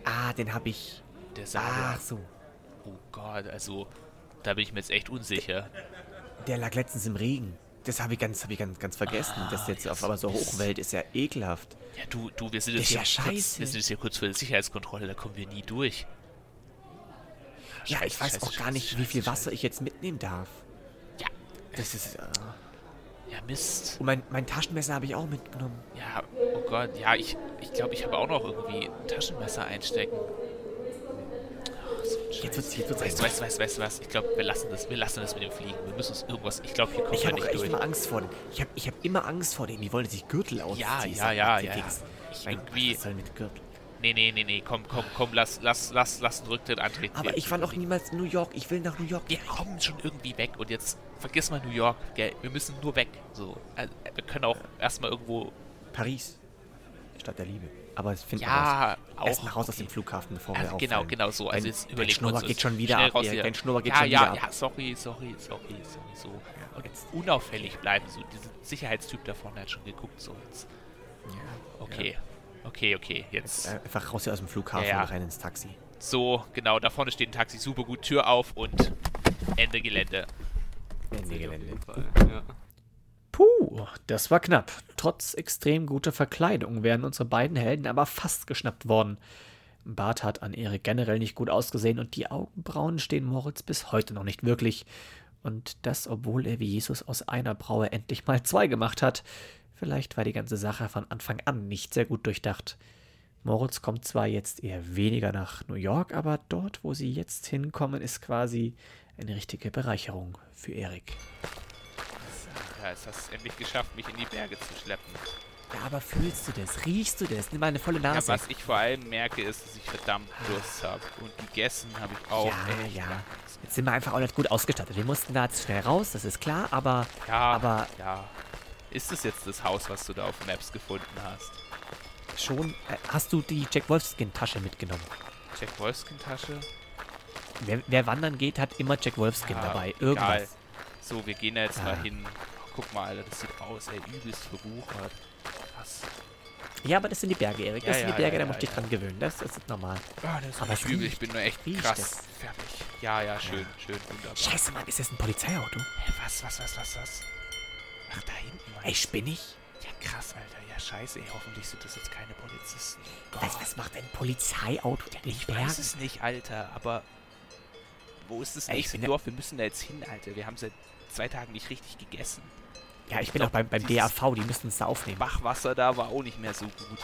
A: Ah, den habe ich.
B: Der sah
A: Ach so.
B: Oh Gott, also, da bin ich mir jetzt echt unsicher.
A: Der lag letztens im Regen. Das habe ich ganz, habe ich ganz, ganz vergessen. das jetzt auf aber so Hochwelt ist ja ekelhaft.
B: Ja, du, du, wir sind jetzt
A: ja
B: hier kurz,
A: scheiße.
B: wir sind jetzt hier kurz vor der Sicherheitskontrolle, da kommen wir nie durch.
A: Ja, ich
B: Scheiße,
A: weiß
B: scheiße,
A: auch gar
B: scheiße,
A: nicht, wie viel
B: scheiße,
A: Wasser ich jetzt mitnehmen darf.
B: Ja,
A: Das ist. Äh,
B: ja, Mist.
A: und mein, mein Taschenmesser habe ich auch mitgenommen.
B: Ja, oh Gott, ja, ich ich, glaube, ich habe auch noch irgendwie ein Taschenmesser einstecken.
A: Jetzt wird's, jetzt wird's
B: Weißt du, weißt du, weißt du, weißt du was? Ich glaube, wir lassen das, wir lassen das mit dem Fliegen. Wir müssen uns irgendwas, ich glaube, hier kommen
A: Ich
B: wir
A: habe
B: nicht durch.
A: immer Angst vor denen. Ich habe ich hab immer Angst vor denen. Die wollen sich Gürtel ausziehen.
B: Ja, ja, ja, ja. Ich
A: Mein
B: irgendwie-
A: Gott, was soll mit Gürtel?
B: Nee, nee, nee, nee, komm, komm, komm, lass, lass, lass, lass einen Rücktritt antreten.
A: Aber ich war noch niemals in New York. Ich will nach New York.
B: Wir kommen schon irgendwie weg und jetzt vergiss mal New York, gell? Wir müssen nur weg. So, also, wir können auch erstmal irgendwo.
A: Paris. Stadt der Liebe. Aber es finden
B: Ja,
A: wir raus. Erst raus aus
B: okay.
A: dem Flughafen, bevor
B: Also
A: wir
B: genau,
A: auffallen.
B: genau so. Also
A: Dein-
B: jetzt
A: dein
B: überlegen
A: Schnurrbart
B: uns das
A: geht schon wieder ab.
B: raus
A: Ja, dein Schnurrbart geht
B: ja,
A: schon
B: ja,
A: wieder
B: ja,
A: ab.
B: sorry, sorry, sorry, sorry, so. Und jetzt unauffällig bleiben. So, dieser Sicherheitstyp da vorne hat schon geguckt, so jetzt. Okay, okay, okay, jetzt.
A: Äh, Einfach raus hier aus dem Flughafen
B: Ja, ja.
A: und rein ins Taxi.
B: So, genau, da vorne steht ein Taxi, super gut, Tür auf und Ende Gelände.
A: Ende
F: Auf
A: Gelände.
F: jeden Fall, ja.
E: Puh, das war knapp. Trotz extrem guter Verkleidung wären unsere beiden Helden aber fast geschnappt worden. Bart hat an Erik generell nicht gut ausgesehen und die Augenbrauen stehen Moritz bis heute noch nicht wirklich. Und das, obwohl er wie Jesus aus einer Braue endlich mal zwei gemacht hat. Vielleicht war die ganze Sache von Anfang an nicht sehr gut durchdacht. Moritz kommt zwar jetzt eher weniger nach New York, aber dort, wo sie jetzt hinkommen, ist quasi eine richtige Bereicherung für Erik.
B: Ja, jetzt hast du es endlich geschafft, mich in die Berge zu schleppen.
A: Ja, aber fühlst du das? Riechst du das? Nimm mal eine volle
B: Ja,
A: Nase.
B: was ich vor allem merke, ist, dass ich verdammt Durst habe. Und gegessen habe ich auch.
A: ja, ja.
B: lange.
A: Jetzt sind wir einfach auch nicht gut ausgestattet. Wir mussten da jetzt schnell raus, das ist klar, aber
B: Ja,
A: aber-
B: ja. Ist das jetzt das Haus, was du da auf Maps gefunden hast?
A: schon. Äh, hast du die Jack Wolfskin-Tasche mitgenommen?
B: Jack Wolfskin-Tasche?
A: Wer, wer wandern geht, hat immer Jack Wolfskin
B: Ja,
A: dabei.
B: egal. So, wir gehen da jetzt
A: Ah.
B: mal hin. Oh, guck mal, Alter, das sieht aus, ey, übelst verwuchert. Krass.
A: Ja, aber das sind die Berge, Erik. Das
B: Ja,
A: sind
B: ja,
A: die Berge,
B: ja,
A: da musst du dich dran gewöhnen. Das, das ist normal.
B: Ah, das ist
A: Aber
B: übel, ich bin nur echt krass
A: es.
B: fertig. Ja, ja, schön, schön, wunderbar.
A: Scheiße, Mann, ist das ein Polizeiauto?
B: Hä, was, was, was, was, was? Ach, da hinten,
A: Ey,
B: meinst du?
A: spinn ich?
B: Ja, krass, Alter. Ja, scheiße, ey, hoffentlich sind das jetzt keine Polizisten.
A: Was, was macht ein Polizeiauto in den
B: Ich
A: Bergen?
B: weiß es nicht, Alter, aber wo ist das
A: Ey,
B: nächste Dorf? Wir müssen da jetzt hin, Alter. Wir haben seit zwei Tagen nicht richtig gegessen.
A: Ja, ich bin auch beim, beim DAV, die müssten es da aufnehmen.
B: Bachwasser da war auch nicht mehr so gut.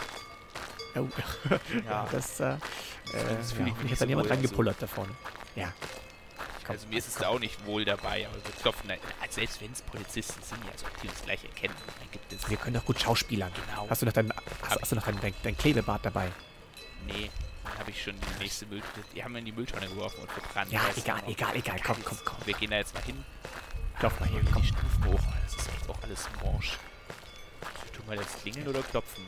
A: Oh.
B: Ja,
A: Das, äh, äh,
B: Das fühl
A: ja,
B: ich mich
A: hat
B: so
A: jemand
B: wohl, also.
A: reingepullert da vorne. Ja. Komm,
B: also mir ist es da auch nicht wohl dabei, aber wir klopfen da, also selbst wenn es Polizisten sind, ja, so die das gleich erkennen, dann gibt es.
A: Wir können doch gut schauspielern.
B: Genau.
A: Hast du noch dein, hast, hast du noch dein, dein, dein Klebebart dabei?
B: Nee, dann habe ich schon die nächste Müll. Die haben wir in die Mülltonne geworfen und verbrannt.
A: Ja, egal, egal, egal. Komm, komm, komm.
B: Wir gehen da jetzt mal hin.
A: Klopf mal hier, komm.
B: Die Stufen hoch. Das ist echt auch alles morsch. Tun wir jetzt klingeln oder klopfen?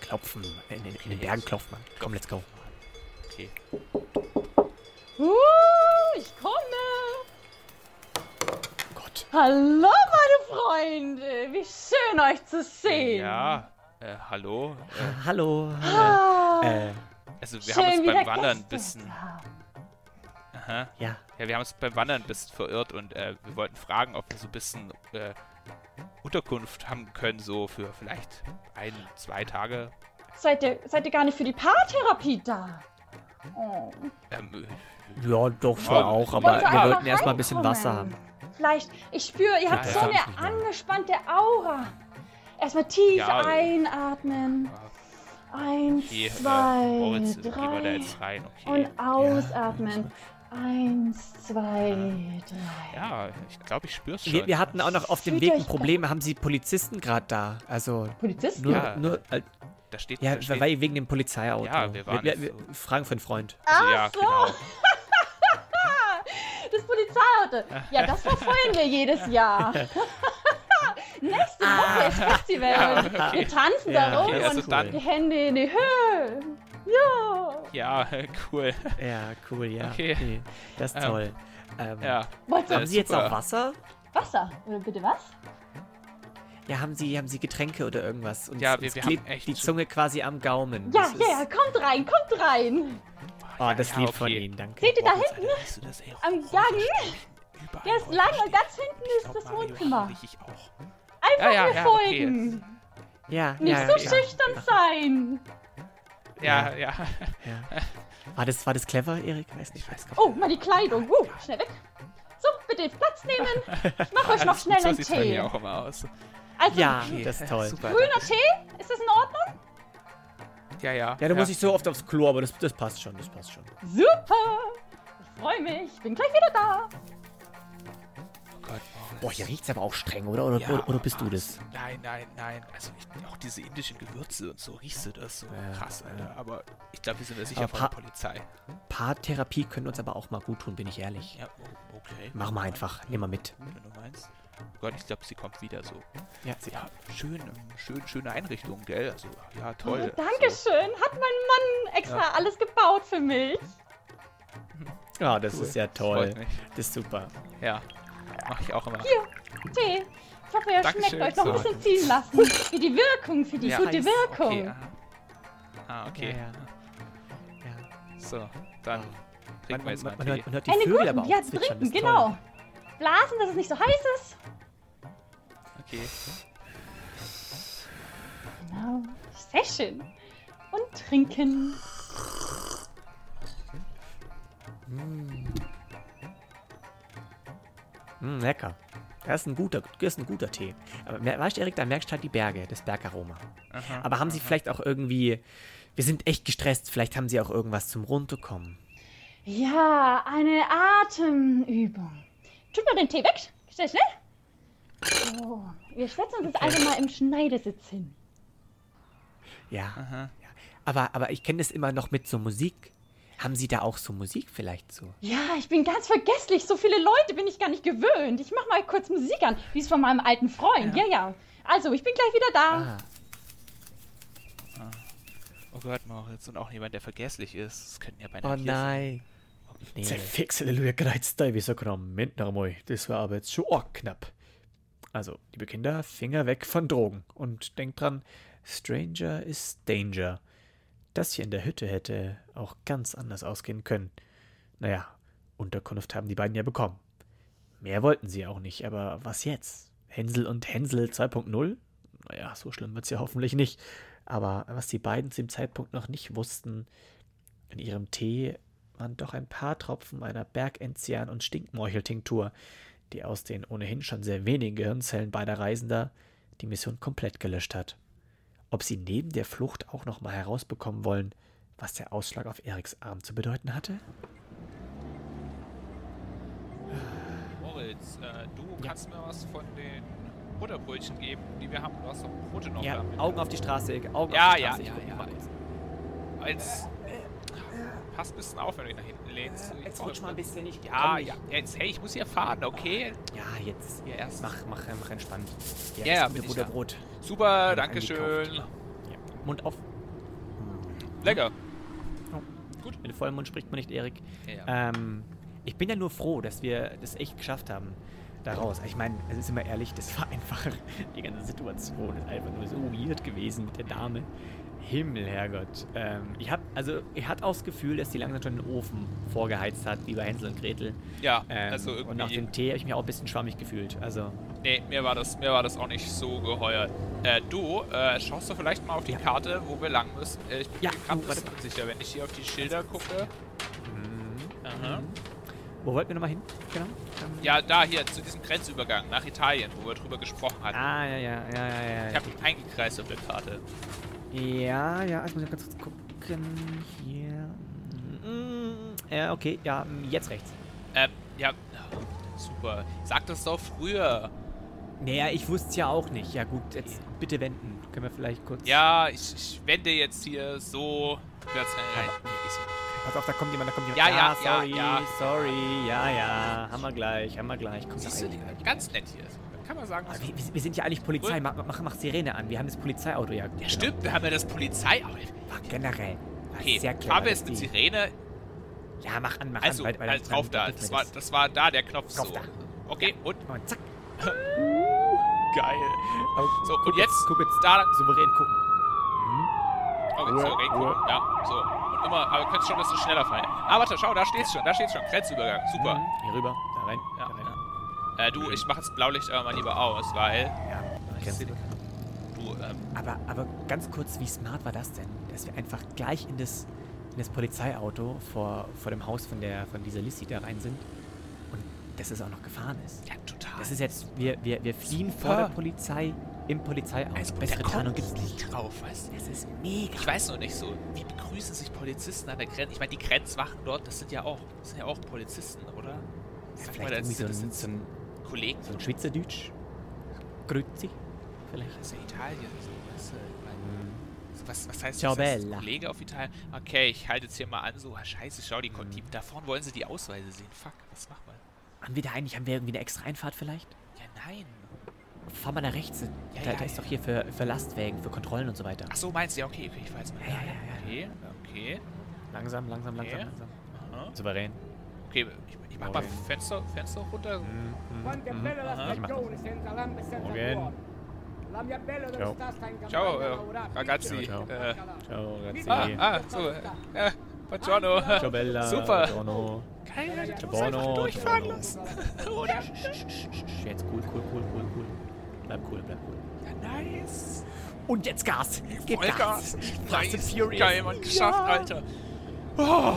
A: Klopfen. In, in, in den Bergen
B: jetzt
A: klopft man. Komm, let's go.
B: Okay.
I: Uh, ich komme.
A: Gott.
I: Hallo, meine Freunde. Wie schön, euch zu sehen.
B: Ja, äh, hallo. Äh,
A: Hallo.
I: Ah,
A: Äh,
B: also wir
I: schön,
B: haben uns beim Wandern ein bisschen.
I: haben.
B: Aha.
A: ja.
B: Ja, wir haben uns beim Wandern ein bisschen verirrt und äh, wir wollten fragen, ob wir so ein bisschen äh, Unterkunft haben können, so für vielleicht ein, zwei Tage.
I: Seid ihr, seid ihr gar nicht für die Paartherapie da? Oh.
B: Ähm,
A: Ja, doch schon
B: Ja,
A: auch, aber wir wollten erstmal ein bisschen Wasser haben.
I: Vielleicht, ich spüre, ihr habt
B: Ja,
I: so
B: ja.
I: eine angespannte Aura. Erstmal tief
B: Ja.
I: einatmen. Eins,
B: okay, äh,
I: zwei,
B: da
I: drei.
B: jetzt rein, okay.
I: Und ausatmen. Eins, zwei, drei.
B: Ja, ich glaube, ich spür's schon.
A: Wir, wir hatten auch noch auf dem Weg ein Problem. Haben Sie Polizisten gerade da? Also
I: Polizisten?
A: nur,
B: Ja.
A: nur äh,
B: Da steht,
A: ja,
B: da steht
A: weil wegen dem Polizeiauto.
B: Ja, wir waren
A: wir,
B: jetzt
A: wir, fragen für einen Freund.
B: also, ja,
I: so.
B: genau.
I: Das Polizeiauto. Ja, das verfeuern wir jedes Jahr. Nächste Woche ist Festival.
B: Ja, okay.
I: Wir tanzen
A: Ja,
I: da rum
B: okay, also
I: und
B: dann-
I: die Hände in die Höhe. Ja.
B: Ja, cool.
A: Ja, cool, ja.
B: Okay.
A: Nee, das ist
B: Ähm,
A: toll. Ähm,
B: Ja.
A: Haben Sie jetzt
B: super.
A: auch Wasser?
I: Wasser? Oder bitte was?
A: Ja, haben Sie, haben Sie Getränke oder irgendwas? Uns,
B: Ja, wir- wir
A: klebt
B: haben echt
A: die Zunge quasi am Gaumen.
I: Ja, ja, ja, kommt rein, kommt rein.
A: Oh, das
B: Ja,
A: lieb von
B: okay.
A: Ihnen, danke.
I: Seht ihr da hinten?
B: Alter, das, ey?
I: Am Gang? Der ist lang und ganz hinten
B: Ich
I: ist das Wohnzimmer.
B: Barth ich auch.
I: Einfach
B: Ja, ja,
I: mir
B: ja,
I: folgen.
A: Ja,
I: Nicht
A: ja,
I: so
A: ja.
I: schüchtern sein.
B: Ja, ja.
A: Ja. War das, war das clever, Erik? Weiß nicht. Weiß
I: Oh, mal die Kleidung. Uh, schnell weg. So, bitte Platz nehmen. Ich mach euch noch schnell
B: gut, so
I: einen
B: sieht's bei
I: Tee.
B: mir auch immer aus.
I: Also,
A: Ja,
B: Okay,
A: das ist toll.
B: Super,
I: grüner
B: danke.
I: Tee? Ist das in Ordnung?
B: Ja, ja.
A: Ja, da muss ich so oft aufs Klo, aber das, das passt schon, das passt schon.
I: Super. Ich freue mich. Bin gleich wieder da.
B: Oh Gott.
A: Boah, hier riecht's aber auch streng, oder? Oder,
B: Ja,
A: oder, oder bist du das?
B: Nein, nein, nein. Also ich, auch diese indischen Gewürze und so riechst du das so
A: Ja,
B: krass,
A: ja.
B: Alter. Aber ich glaube, wir sind da sicher
A: Aber
B: von der Polizei.
A: Paartherapie können uns aber auch mal gut tun, bin ich ehrlich.
B: Ja, okay.
A: Mach mal einfach, nimm mal mit.
B: Wenn du meinst. Oh Gott, ich glaube, sie kommt wieder so.
A: Ja, sie,
B: Ja, schön, ähm, schön, schöne Einrichtung, gell? Also, ja, toll.
I: Oh, Dankeschön. Hat mein Mann extra alles gebaut für mich.
A: ja das
B: Cool.
A: ist ja
B: Das
A: toll.
B: freut mich.
A: Das ist super.
B: Ja, mach ich auch immer.
I: Hier, Tee. Ich hoffe, er
B: Dankeschön.
I: schmeckt euch noch ein bisschen ziehen lassen. Für die Wirkung, für die
B: Ja.
I: gute
A: Heiß.
I: Wirkung.
B: Okay. Ah, okay.
A: Ja, ja. ja.
B: So, dann
A: Man,
B: trinken wir
A: man,
B: jetzt mal
A: man, man,
B: einen
A: hört,
B: Tee.
A: man hört die
I: Eine
A: Vögel
I: guten,
A: aber auch
I: ja, trinken,
A: das ist
I: genau.
A: Toll.
I: Blasen, dass es nicht so heiß ist.
B: Okay.
I: Genau. Sehr schön. Und trinken.
A: Mm, lecker. Das ist ein guter, das ist ein guter Tee. Aber weißt du, Erik, da merkst du halt die Berge, das Bergaroma.
B: Aha,
A: Aber haben Sie vielleicht auch irgendwie. Wir sind echt gestresst, vielleicht haben Sie auch irgendwas zum Runterkommen.
I: Ja, eine Atemübung. Tut mal den Tee weg. Schnell, schnell. So, wir setzen uns jetzt einfach mal im Schneidersitz hin.
A: Ja.
B: Aha.
A: ja. Aber, aber ich kenne das immer noch mit so Musik. Haben Sie da auch so Musik vielleicht so?
I: Ja, ich bin ganz vergesslich. So viele Leute bin ich gar nicht gewöhnt. Ich mach mal kurz Musik an. Die ist von meinem alten Freund. Ja, ja. Also, ich bin gleich wieder da.
A: Ah.
B: Oh Gott, Moritz. Und auch jemand, der vergesslich ist. Das könnten ja beinahe
A: Oh nein.
B: Nee.
A: Zerfix, Halleluja, gereizt, wie so Moment noch mal. Das war aber jetzt schon arg knapp. Also, liebe Kinder, Finger weg von Drogen. Und denkt dran, Stranger is Danger. Das hier in der Hütte hätte auch ganz anders ausgehen können. Naja, Unterkunft haben die beiden ja bekommen. Mehr wollten sie auch nicht, aber was jetzt? Hänsel und Hänsel 2.0? Naja, so schlimm wird's ja hoffentlich nicht. Aber was die beiden zu dem Zeitpunkt noch nicht wussten, in ihrem Tee waren doch ein paar Tropfen einer Bergenzian- und Stinkmorcheltinktur, die aus den ohnehin schon sehr wenigen Gehirnzellen beider Reisender die Mission komplett gelöscht hat. Ob sie neben der Flucht auch noch mal herausbekommen wollen, was der Ausschlag auf Eriks Arm zu bedeuten hatte?
B: Moritz, äh, du kannst mir was von den Butterbrötchen geben, die wir haben. Du hast doch Brote noch
A: Ja. Augen auf die Straße, Augen
B: Ja,
A: auf die
B: ja,
A: Straße.
B: ja, ja.
A: mal kurz.
B: Als, pass ein bisschen auf, wenn du dich nach hinten lehnst. Ich
A: Jetzt rutsch mal ein bisschen nicht.
B: Ja, ja. Jetzt, hey, ich muss hier fahren, okay?
A: Ja, jetzt.
B: Hier erst.
A: Mach, mach, mach entspannt. Ja,
B: Ja, ja,
A: gute
B: ich.
A: Butterbrot.
B: Super, danke schön.
A: Ja. Mund auf.
B: Lecker.
A: Gut. Mit vollem Mund spricht man nicht, Erik.
B: Ja, ja.
A: Ähm, ich bin ja nur froh, dass wir das echt geschafft haben. Da raus. Ich meine, es ist immer ehrlich, das war einfach die ganze Situation ist einfach nur so weird gewesen mit der Dame. Himmel, Herrgott. Ähm, ich hab, also, ich hatte auch das Gefühl, dass die langsam schon den Ofen vorgeheizt hat, wie bei Hänsel und Gretel.
B: Ja,
A: Ähm,
B: also
A: und nach
B: irgendwie.
A: dem Tee habe ich mich auch ein bisschen schwammig gefühlt. Also,
B: Nee, mir war das, mir war das auch nicht so geheuer. Äh, du, äh, schaust du vielleicht mal auf die
A: Ja.
B: Karte, wo wir lang müssen? Äh, ich bin
A: Ja,
B: gerade
A: du,
B: ein bisschen unsicher, wenn ich hier auf die Schilder gucke. Aha.
A: wo wollten wir nochmal hin? Genau. Ähm,
B: Ja, da hier, zu diesem Grenzübergang nach Italien, wo wir drüber gesprochen hatten.
A: Ah, ja, ja, ja, ja, ja.
B: Ich habe ihn eingekreist auf der Karte.
A: Ja, ja, ich muss mal ganz kurz gucken. Hier. Mm, Ja, okay, ja, jetzt rechts.
B: Ähm, ja, super. Sag das doch früher.
A: Naja, ich wusste es ja auch nicht. Ja, gut, jetzt bitte wenden. Können wir vielleicht kurz.
B: Ja, ich, ich wende jetzt hier so rückwärts rein.
A: Pass auf, da kommt jemand, da kommt jemand.
B: Ja, ja, ja,
A: sorry,
B: ja.
A: sorry. Ja, ja. Haben wir gleich, haben wir gleich. Komm,
B: Siehst du, ganz nett hier. Kann man sagen.
A: Aber wir, wir- sind ja eigentlich Polizei. Mach, mach, mach Sirene an. Wir haben das Polizeiauto ja.
B: Ja, stimmt, wir haben ja das Polizei.
A: Ach, generell.
B: Okay,
A: Sehr clever,
B: Farbe ist
A: die-
B: Sirene.
A: Ja, mach an, mach
B: Also,
A: an. weil-
B: halt drauf da. Das war, das war da der Knopf
A: Drauf
B: so.
A: da.
B: Okay, und
A: Und zack.
B: geil.
A: Oh,
B: So, und jetzt
A: Guck jetzt
B: da
A: souverän gucken.
B: Okay,
A: Ruhe,
B: so, reingucken.
A: Ruhe.
B: Ja, so. Und immer, aber du kannst schon, dass du schneller fallen. Ah, warte, schau, da steht's schon. Da steht's schon. Grenzübergang. Super.
A: Mhm, Hier rüber. Da rein.
B: Ja,
A: da rein.
B: Äh, du, ich mach jetzt Blaulicht aber mal lieber aus, weil.
A: Ja, kennst du.
B: Du, ähm,
A: Aber, aber ganz kurz, wie smart war das denn? Dass wir einfach gleich in das, in das Polizeiauto vor, vor dem Haus von, der, von dieser Lissy da rein sind und dass es auch noch gefahren ist.
B: ja, total.
A: Das ist jetzt, wir, wir, wir fliehen
B: Super.
A: vor der Polizei im Polizeiauto.
B: also,
A: Bessere Tarnung
B: kommt
A: gibt's nicht.
B: drauf, weißt du?
A: Das ist mega.
B: Ich weiß nur nicht so, wie begrüßen sich Polizisten an der Grenze? Ich meine, die Grenzwachen dort, das sind ja auch, das sind ja auch Polizisten, oder?
A: Ja, vielleicht
B: mal,
A: irgendwie so ein, so ein,
B: Kollegen.
A: so ein Schweizerdeutsch. Grüezi. Vielleicht.
B: Das ist ja Italien, so, weißt du? So Was, was heißt
A: Ciao,
B: das? heißt
A: Bella.
B: Kollege auf Italien? Okay, ich halte jetzt hier mal an, so, scheiße, schau, die,
A: Mhm.
B: die da vorne wollen sie die Ausweise sehen. Fuck, was machen wir?
A: Haben wir da eigentlich, haben wir irgendwie eine extra Einfahrt vielleicht?
B: Ja, nein.
A: Fahr mal nach rechts.
B: Ja,
A: da,
B: ja,
A: da ist
B: ja.
A: doch hier für, für Lastwägen, für Kontrollen und so weiter.
B: Ach so, meinst du? Ja, okay, okay, ich weiß mal.
A: Ja, ja, ja, ja.
B: Okay, okay.
A: Langsam, langsam, langsam,
B: Okay.
A: langsam.
B: Aha.
A: Souverän.
B: Okay, ich, ich mach mal
A: Okay.
B: Fenster, Fenster runter.
J: E senza
A: Morgen. Ciao.
B: Ciao, äh, ragazzi.
A: Ciao, ciao.
B: Äh,
A: Ciao, ragazzi.
B: ah, ah, so. Äh, buongiorno.
A: Ciao, Bella.
B: Super.
A: Buongiorno.
B: Geil, du
A: Ciao,
B: musst einfach durchfahren
A: Ciao,
B: lassen. Oder?
A: Jetzt cool, cool, cool, cool, cool. Bleib cool, bleib cool.
B: Ja, nice.
A: Und jetzt Gas. Gib
B: Vollgas.
A: Gas.
B: Nice.
A: and Furious.
B: Geil, man, geschafft, Alter. Oh.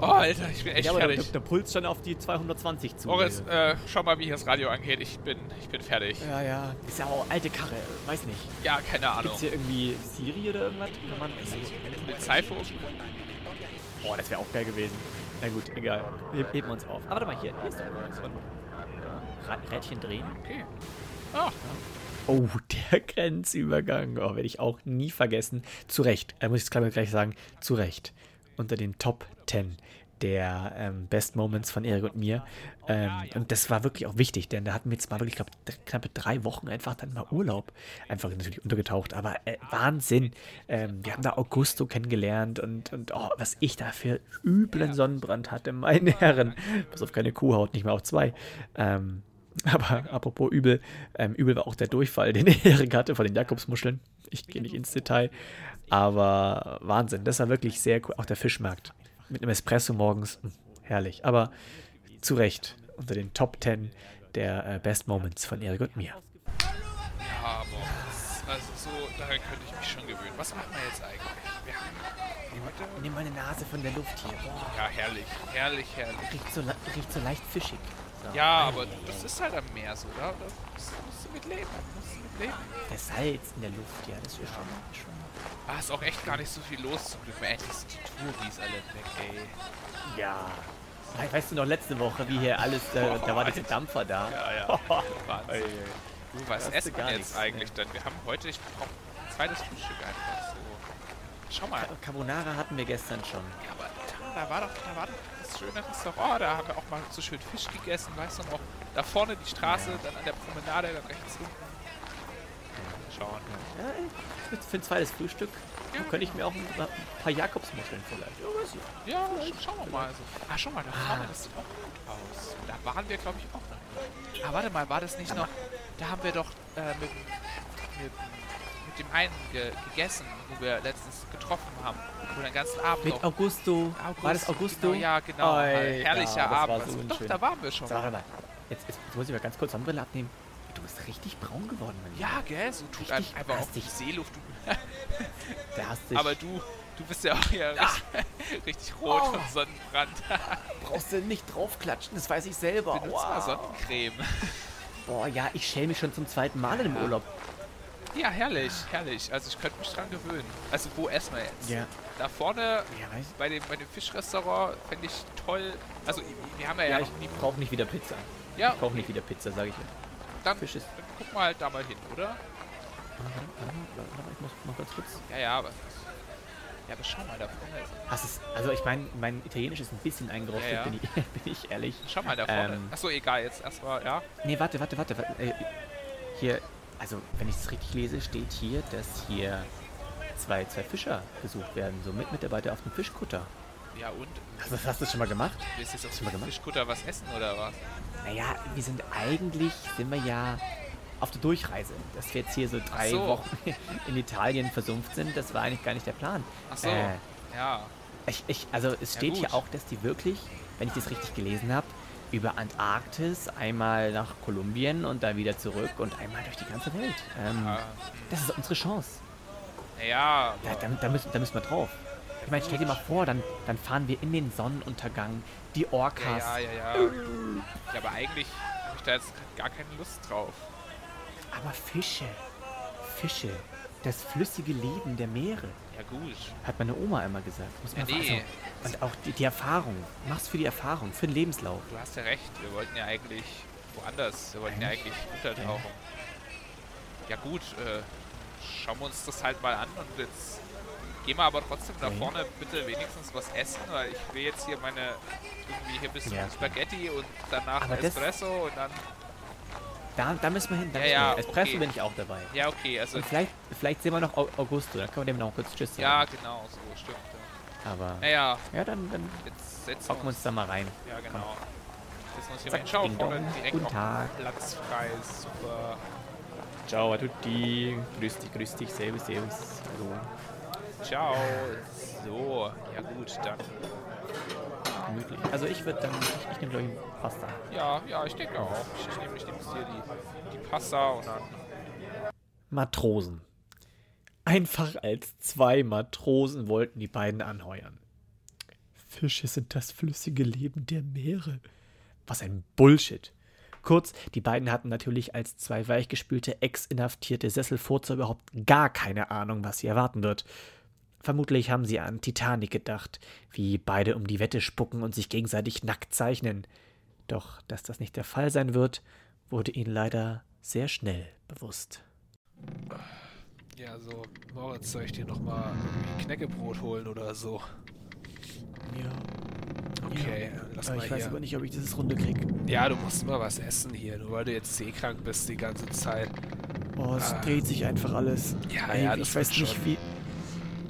B: Oh, Alter, ich bin echt
A: Ja, aber der,
B: fertig.
A: der Puls schon auf die 220 zu.
B: Boris, äh, schau mal, wie hier das Radio angeht. Ich bin, ich bin fertig.
A: ja, ja. Ist ja auch alte Karre. Weiß nicht.
B: Ja, keine Ahnung.
A: Gibt's hier irgendwie Siri oder irgendwas? Kann man
B: Polizeifunk?
A: Boah, das wäre auch geil gewesen. Na gut, egal. Heb, heben wir uns auf. Aber warte mal, hier, hier ist doch Ra- Rädchen drehen.
B: Okay. Ah,
A: Oh, der Grenzübergang. Oh, werde ich auch nie vergessen. Zu Recht. Äh, muss ich gleich- gleich sagen. Zu Recht. Unter den Top 10 der ähm, Best Moments von Erik und mir. Ähm, und das war wirklich auch wichtig, denn da hatten wir jetzt mal wirklich, ich glaube, knappe drei Wochen einfach dann mal Urlaub. Einfach natürlich untergetaucht. Aber äh, Wahnsinn. Ähm, wir haben da Augusto kennengelernt und, und oh, was ich da für üblen Sonnenbrand hatte, meine Herren. Pass auf, keine Kuhhaut, nicht mal auf zwei. Ähm, aber apropos übel, ähm, übel war auch der Durchfall, den Erik hatte von den Jakobsmuscheln. Ich gehe nicht ins Detail, aber Wahnsinn, das war wirklich sehr cool. Auch der Fischmarkt mit einem Espresso morgens, hm, herrlich. Aber zu Recht unter den Top 10 der äh, Best Moments von Erik und mir.
B: ja, aber das- also so, daran könnte ich mich schon gewöhnen. Was machen wir jetzt eigentlich? Wir haben.
A: Nimm meine Nase von der Luft hier. Boah,
B: Ja, herrlich, herrlich, herrlich.
A: riecht so, riecht so leicht fischig. So.
B: Ja, aber das ist halt am Meer so, oder? Da musst, musst du mit leben. Musst du mit leben.
A: Das Salz in der Luft, ja, das ist schon, schon.
B: Ah, ist auch echt gar nicht so viel los zum Glück. Endlich sind die Touris alle weg, ey.
A: Ja. We- Weißt du noch letzte Woche, wie hier alles, da, da war dieser Dampfer da.
B: Ja, ja. Wahnsinn. Du, was
A: du
B: essen wir
A: nichts,
B: jetzt eigentlich denn? Wir haben heute, ich brauche ein zweites Frühstück einfach so. Schau mal.
A: Carbonara hatten wir gestern schon.
B: Ja, aber da war doch, da war doch das schöne Restaurant. Da haben wir auch mal so schön Fisch gegessen, weißt du noch? Da vorne die Straße, dann an der Promenade, dann rechts unten. Schauen.
A: Ja, für ein zweites Frühstück
B: Ja.
A: könnte ich mir auch ein, ein paar Jakobsmuscheln vielleicht. Ja, weiß ich.
B: Ja, schauen wir mal. Also, ah, schau mal, da vorne, das sieht auch gut aus. Da waren wir, glaube ich, auch noch nicht. Ah, warte mal, war das nicht noch... Da haben wir doch äh, mit, mit, mit dem einen ge gegessen, wo wir letztens getroffen haben. Wo den ganzen Abend
A: Mit
B: noch-
A: Augusto. War das Augusto?
B: Genau, ja, genau.
A: Oi,
B: Herrlicher
A: ja,
B: Abend.
A: so
B: Also, doch, da waren wir schon.
A: Warte mal. Jetzt, jetzt muss ich mal ganz kurz Sonnenbrille abnehmen. Du bist richtig braun geworden, mein Lieber.
B: Ja, gell, so tut
A: Richtig
B: einem einfach auch die. Seeluft.
A: Der hast dich.
B: Aber du, du bist ja auch hier richtig, richtig rot
A: Oh.
B: von Sonnenbrand.
A: brauchst du nicht draufklatschen, das weiß ich selber.
B: Benutzt mal Sonnencreme.
A: Boah, ja, ich schäme mich schon zum zweiten Mal im Urlaub.
B: Ja, herrlich, herrlich. Also ich könnte mich dran gewöhnen. Also wo essen wir jetzt?
A: Ja.
B: Da vorne
A: Ja, weiß
B: bei dem, bei dem Fischrestaurant fände ich toll. Also wir haben ja,
A: Ja,
B: ja
A: ich brauche nicht wieder Pizza.
B: Ja,
A: Ich brauche nicht wieder Pizza, sage ich dir.
B: dann,
A: Fisch ist-
B: dann gucken wir halt da mal hin, oder?
A: Ich muss mal ganz kurz.
B: Ja, ja, aber... Ja, aber schau mal da vorne.
A: Hast es, also ich meine, mein Italienisch ist ein bisschen eingerostet,
B: Ja, ja.
A: Bin, ich, bin ich ehrlich.
B: Schau mal da vorne.
A: Ähm,
B: Achso, egal, jetzt erstmal, ja.
A: Nee, warte, warte, warte. warte äh, hier, also wenn ich es richtig lese, steht hier, dass hier zwei, zwei Fischer gesucht werden, so mit Mitarbeiter auf dem Fischkutter.
B: Ja und?
A: Hast, du- hast du das schon mal gemacht?
B: Willst du jetzt auf dem? Fischkutter was essen oder was?
A: Naja, wir sind eigentlich, sind wir ja auf der Durchreise. Dass wir jetzt hier so drei
B: so.
A: Wochen in Italien versumpft sind, das war eigentlich gar nicht der Plan.
B: Ach so,
A: Äh,
B: ja.
A: Ich, ich, also es
B: Ja,
A: steht hier
B: gut.
A: auch, dass die wirklich, wenn ich das richtig gelesen habe, über Antarktis, einmal nach Kolumbien und dann wieder zurück und einmal durch die ganze Welt. Ähm,
B: Ah,
A: Das ist unsere Chance.
B: Ja,
A: Da, da, da, müssen, da müssen wir drauf. Ich meine, stell dir mal vor, dann, dann fahren wir in den Sonnenuntergang, die Orcas.
B: Ja, ja, ja, ja. Ja, aber eigentlich habe ich da jetzt gar keine Lust drauf.
A: Aber Fische, Fische, das flüssige Leben der Meere,
B: Ja gut.
A: hat meine Oma immer gesagt. Muss
B: Ja,
A: man
B: nee.
A: also, und auch die, die Erfahrung. Mach's für die Erfahrung, für den Lebenslauf.
B: Du hast ja recht, wir wollten ja eigentlich woanders. Wir wollten ja eigentlich untertauchen. Ja gut, äh, schauen wir uns das halt mal an und jetzt gehen wir aber trotzdem da
A: Ja.
B: vorne bitte wenigstens was essen, weil ich will jetzt hier meine irgendwie hier ein bisschen
A: Ja.
B: Spaghetti und danach
A: Aber
B: Espresso und dann.
A: Da, da müssen wir hin. Da
B: Ja,
A: müssen
B: ja,
A: hin. Espresso
B: okay.
A: bin ich auch dabei.
B: Ja, okay, also.
A: Und vielleicht, vielleicht sehen wir noch Au- Augusto, dann können wir dem noch kurz Tschüss sagen.
B: Ja, genau, so, stimmt. Ja.
A: Aber,
B: Naja,
A: ja, dann, dann
B: jetzt setzen
A: wir uns da mal rein.
B: Ja, genau. Setzen wir uns hier rein.
A: Ding
B: vorne direkt
A: Guten Tag.
B: Platz frei. Super.
A: Ciao a tutti. Grüß dich, grüß dich. Servus, servus. Hallo.
B: Ciao. So, ja gut, dann.
A: Gemütlich. Also ich würde dann, ich, ich nehme glaube ich Pasta.
B: Ja, ja, ich denke auch. Ich, ich nehme ich nehm jetzt hier die, die Pasta und dann.
A: Matrosen. Einfach als zwei Matrosen wollten die beiden anheuern. Fische sind das flüssige Leben der Meere. Was ein Bullshit. Kurz, die beiden hatten natürlich als zwei weichgespülte, ex-inhaftierte Sesselfurzer überhaupt gar keine Ahnung, was sie erwarten wird. Vermutlich haben sie an Titanic gedacht, wie beide um die Wette spucken und sich gegenseitig nackt zeichnen. Doch, dass das nicht der Fall sein wird, wurde ihnen leider sehr schnell bewusst.
H: Ja, so, Moritz, soll ich dir nochmal irgendwie Knäckebrot holen oder so?
A: Ja.
H: Okay, lass
A: Aber
H: mal
A: ich weiß
H: hier.
A: aber nicht, ob ich dieses Runde krieg.
H: Ja, du musst mal was essen hier, nur weil du jetzt seekrank bist die ganze Zeit.
A: Oh, es
H: Ah.
A: dreht sich einfach alles.
H: Ja,
A: Ey,
H: ja,
A: ich
H: das
A: weiß nicht
H: schon.
A: wie.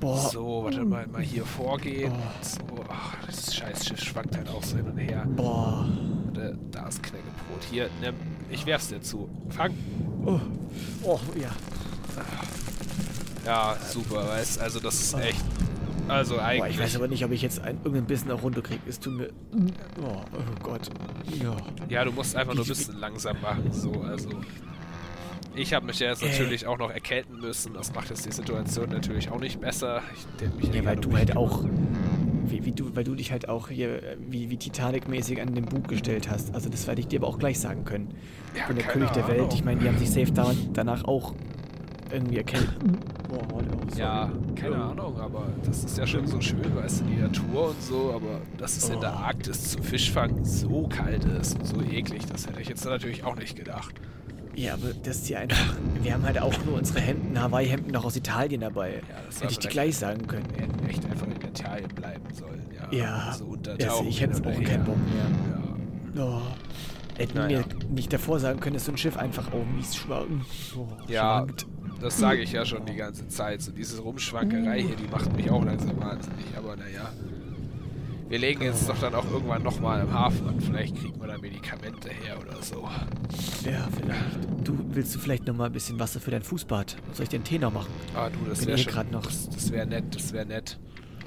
A: Boah.
H: So, warte mal, mal hier vorgehen. So, ach, das Scheißschiff schwankt halt auch so hin und her.
A: Boah.
H: Da, da ist Knäckebrot. Hier, nimm. Ich werf's dir zu. Fang.
A: Oh. Oh, ja.
H: Ja, super, weißt also das ist echt. Also
A: Boah,
H: eigentlich.
A: ich weiß aber nicht, ob ich jetzt ein, irgendein Bissen auch runterkriege. Es tut mir. Oh, oh Gott. Ja.
H: Ja, du musst einfach nur ein bisschen langsam machen, so, also. Ich habe mich ja jetzt
A: Äh.
H: natürlich auch noch erkälten müssen. Das macht jetzt die Situation natürlich auch nicht besser. Ich
A: Ja, weil du halt auch. Wie, wie du, weil du dich halt auch hier äh, wie, wie Titanic-mäßig an den Bug gestellt hast. Also das werde ich dir aber auch gleich sagen können.
H: Ja,
A: ich bin der
H: keine
A: König der Welt.
H: Ahnung.
A: Ich meine, die haben sich safe da, danach auch irgendwie erkältet. Boah, oh, sorry.
H: Ja, keine Ahnung, aber das ist ja schon so schön, weißt du, die Natur und so, aber dass es in der
A: Oh.
H: Arktis zum Fischfang so kalt ist und so eklig, das hätte ich jetzt natürlich auch nicht gedacht.
A: Ja, aber das ist ja einfach. Wir haben halt auch nur unsere Hemden, Hawaii-Hemden noch aus Italien dabei.
H: Ja, das
A: Hätte ich dir gleich sagen können.
H: Wir hätten echt einfach in Italien bleiben sollen, ja.
A: Ja,
H: so untertauchen.
A: ich hätte auch keinen. Bock mehr.
H: Ja.
A: Oh. Hätten
H: Naja.
A: mir nicht davor sagen können, dass so ein Schiff einfach auch mies schwankt. Oh,
H: Ja,
A: schwankt.
H: das sage ich ja schon die ganze Zeit. So diese Rumschwankerei hier, die macht mich auch langsam wahnsinnig. Aber naja. Wir legen jetzt doch dann auch irgendwann nochmal im Hafen und vielleicht kriegen wir da Medikamente her oder so.
A: Ja, vielleicht. Du, willst du vielleicht noch mal ein bisschen Wasser für dein Fußbad? Soll ich den Tee noch machen?
H: Ah, du, das wäre
A: grad noch-
H: Das, das wäre nett, das wäre nett.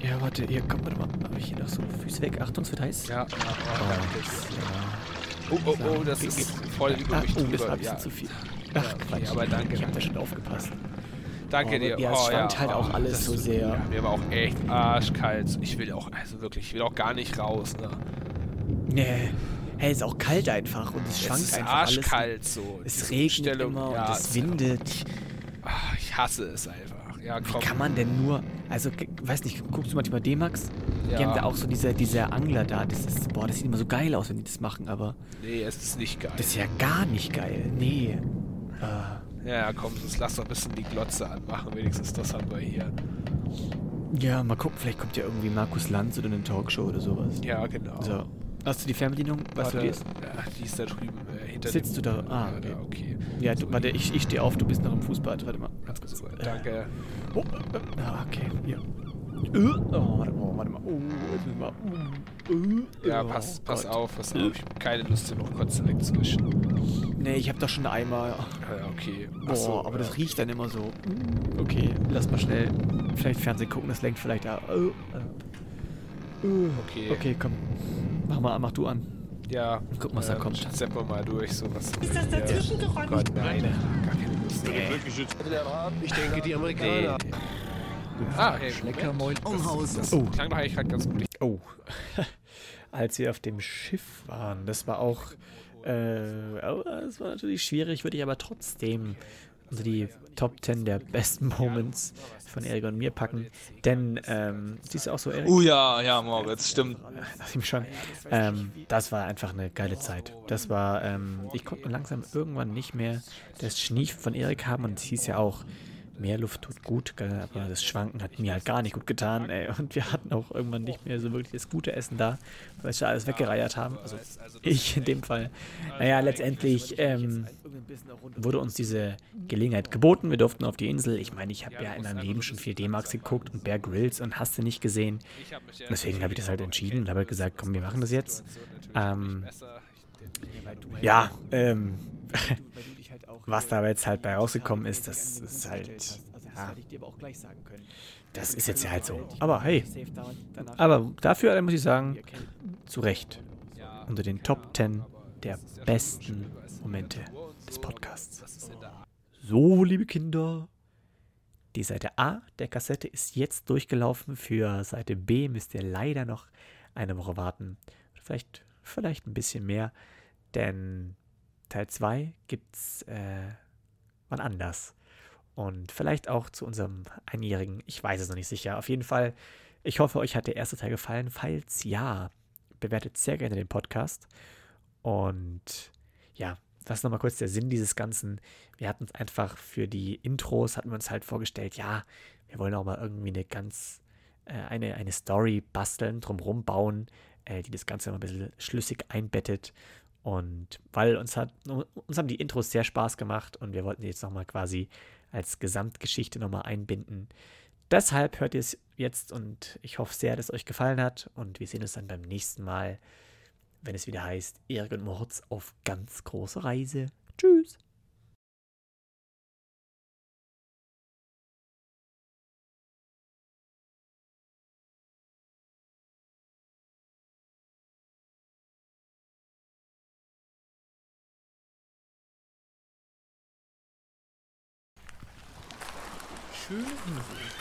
A: Ja, warte, hier, komm, warte mal. Habe ich hier noch so Füße weg? Achtung, es wird heiß.
H: Ja, ja,
A: Oh,
H: ja, danke.
A: ja.
H: Oh, oh, oh, das ist voll über
A: Ah,
H: mich
A: oh, das war ein bisschen
H: ja.
A: zu viel.
H: Ja,
A: Ach,
H: okay,
A: Quatsch.
H: aber danke,
A: Ich habe da schon aufgepasst.
H: Danke
A: Oh,
H: dir.
A: ja, es
H: oh,
A: schwankt halt auch alles
H: das-
A: so sehr.
H: Ja, mir war auch echt arschkalt. Ich will auch, also wirklich, ich will auch gar nicht raus. Ne?
A: Nee. Hey, ist auch kalt einfach und es
H: Es
A: schwankt
H: ist
A: einfach
H: arschkalt so.
A: alles. Es
H: diese
A: regnet
H: Umstellung,
A: immer
H: ja,
A: und es windet.
H: einfach- Ah, ich hasse es einfach. Ja,
A: Wie
H: komm.
A: kann man denn nur, also weiß nicht, guckst du manchmal D-Max? Die
H: Ja.
A: haben da auch so diese, diese Angler da. Das ist, boah, das sieht immer so geil aus, wenn die das machen, aber
H: Nee, es ist nicht geil.
A: das ist ja gar nicht geil. Nee. Äh,
H: Ja, komm, sonst lass doch ein bisschen die Glotze anmachen. Wenigstens das haben wir hier.
A: ja, mal gucken, vielleicht kommt ja irgendwie Markus Lanz oder eine Talkshow oder sowas.
H: Ja, genau.
A: So. Hast du die Fernbedienung? Weißt du,
H: Warte,
A: die ist?
H: Ja, die ist da drüben äh, hinter
A: Sitzt du da? Ah,
H: Ja,
A: okay.
H: da, okay.
A: Ja, du, warte, ich, ich stehe auf, du bist noch im Fußbad. Warte mal, ganz kurz.
H: danke.
A: Oh, äh, ah, okay, hier. Äh, Oh, warte mal, warte mal. Oh, jetzt müssen wir. äh,
H: Ja,
A: oh
H: pass, pass
A: Gott.
H: auf, pass auf. Ich hab keine Lust, hier noch Kotze wegzuwischen.
A: Nee, ich hab doch schon einmal.
H: Ja, okay.
A: Boah,
H: so,
A: aber
H: ja.
A: das riecht dann immer so. Okay, lass mal schnell. Vielleicht Fernsehen gucken, das lenkt vielleicht ab. Oh. Uh,
H: Okay.
A: Okay, komm. Mach mal, mach du an.
H: Ja.
A: Guck, was da
H: ähm,
A: kommt.
H: Zepp mal durch, so was. Ist das dazwischen Oh Gott, nein. Gar keine Lust.
K: Ich denke, die Amerikaner.
H: Ah, hey, Schleckermäul. Das, das
A: Oh.
H: klang doch eigentlich gerade ganz gut.
A: Oh. Als wir auf dem Schiff waren, das war auch. Äh, oh, das war natürlich schwierig, würde ich aber trotzdem unter die Top 10 der besten Moments von Erik und mir packen. Denn, ähm, siehst du auch so, Erik?
L: Uh, ja, ja, Moritz, stimmt.
A: Schon. Ähm, das war einfach eine geile Zeit. Das war, ähm, ich konnte langsam irgendwann nicht mehr das Schniefen von Erik haben und es hieß ja auch, mehr Luft tut gut, aber das Schwanken hat mir halt gar nicht gut getan, ey. Und wir hatten auch irgendwann nicht mehr so wirklich das gute Essen da, weil wir alles weggereiert haben. Also ich in dem Fall. Naja, letztendlich ähm, wurde uns diese Gelegenheit geboten. Wir durften auf die Insel. Ich meine, ich habe ja in meinem Leben schon viel D-Max geguckt und Bear Grylls und hast du nicht gesehen. Deswegen habe ich das halt entschieden und habe halt gesagt, komm, wir machen das jetzt. Ähm, ja, ähm, was da aber jetzt halt bei rausgekommen ist, das ist halt, ja, das ist jetzt ja halt so. Aber hey, aber dafür muss ich sagen, zu Recht, unter den Top 10 der besten Momente des Podcasts. So, liebe Kinder, die Seite A der Kassette ist jetzt durchgelaufen. Für Seite B müsst ihr leider noch eine Woche warten. Vielleicht, vielleicht ein bisschen mehr, denn Teil 2 gibt's äh, wann anders. Und vielleicht auch zu unserem Einjährigen. Ich weiß es noch nicht sicher. Auf jeden Fall, ich hoffe, euch hat der erste Teil gefallen. Falls ja, bewertet sehr gerne den Podcast. Und ja, was ist nochmal kurz der Sinn dieses Ganzen? Wir hatten uns einfach für die Intros, hatten wir uns halt vorgestellt, ja, wir wollen auch mal irgendwie eine ganz, äh, eine, eine Story basteln, drumherum bauen, äh, die das Ganze mal ein bisschen schlüssig einbettet. Und weil uns hat, uns haben die Intros sehr Spaß gemacht und wir wollten die jetzt nochmal quasi als Gesamtgeschichte nochmal einbinden. Deshalb hört ihr es jetzt und ich hoffe sehr, dass es euch gefallen hat und wir sehen uns dann beim nächsten Mal, wenn es wieder heißt Erik und Moritz auf ganz große Reise. Tschüss.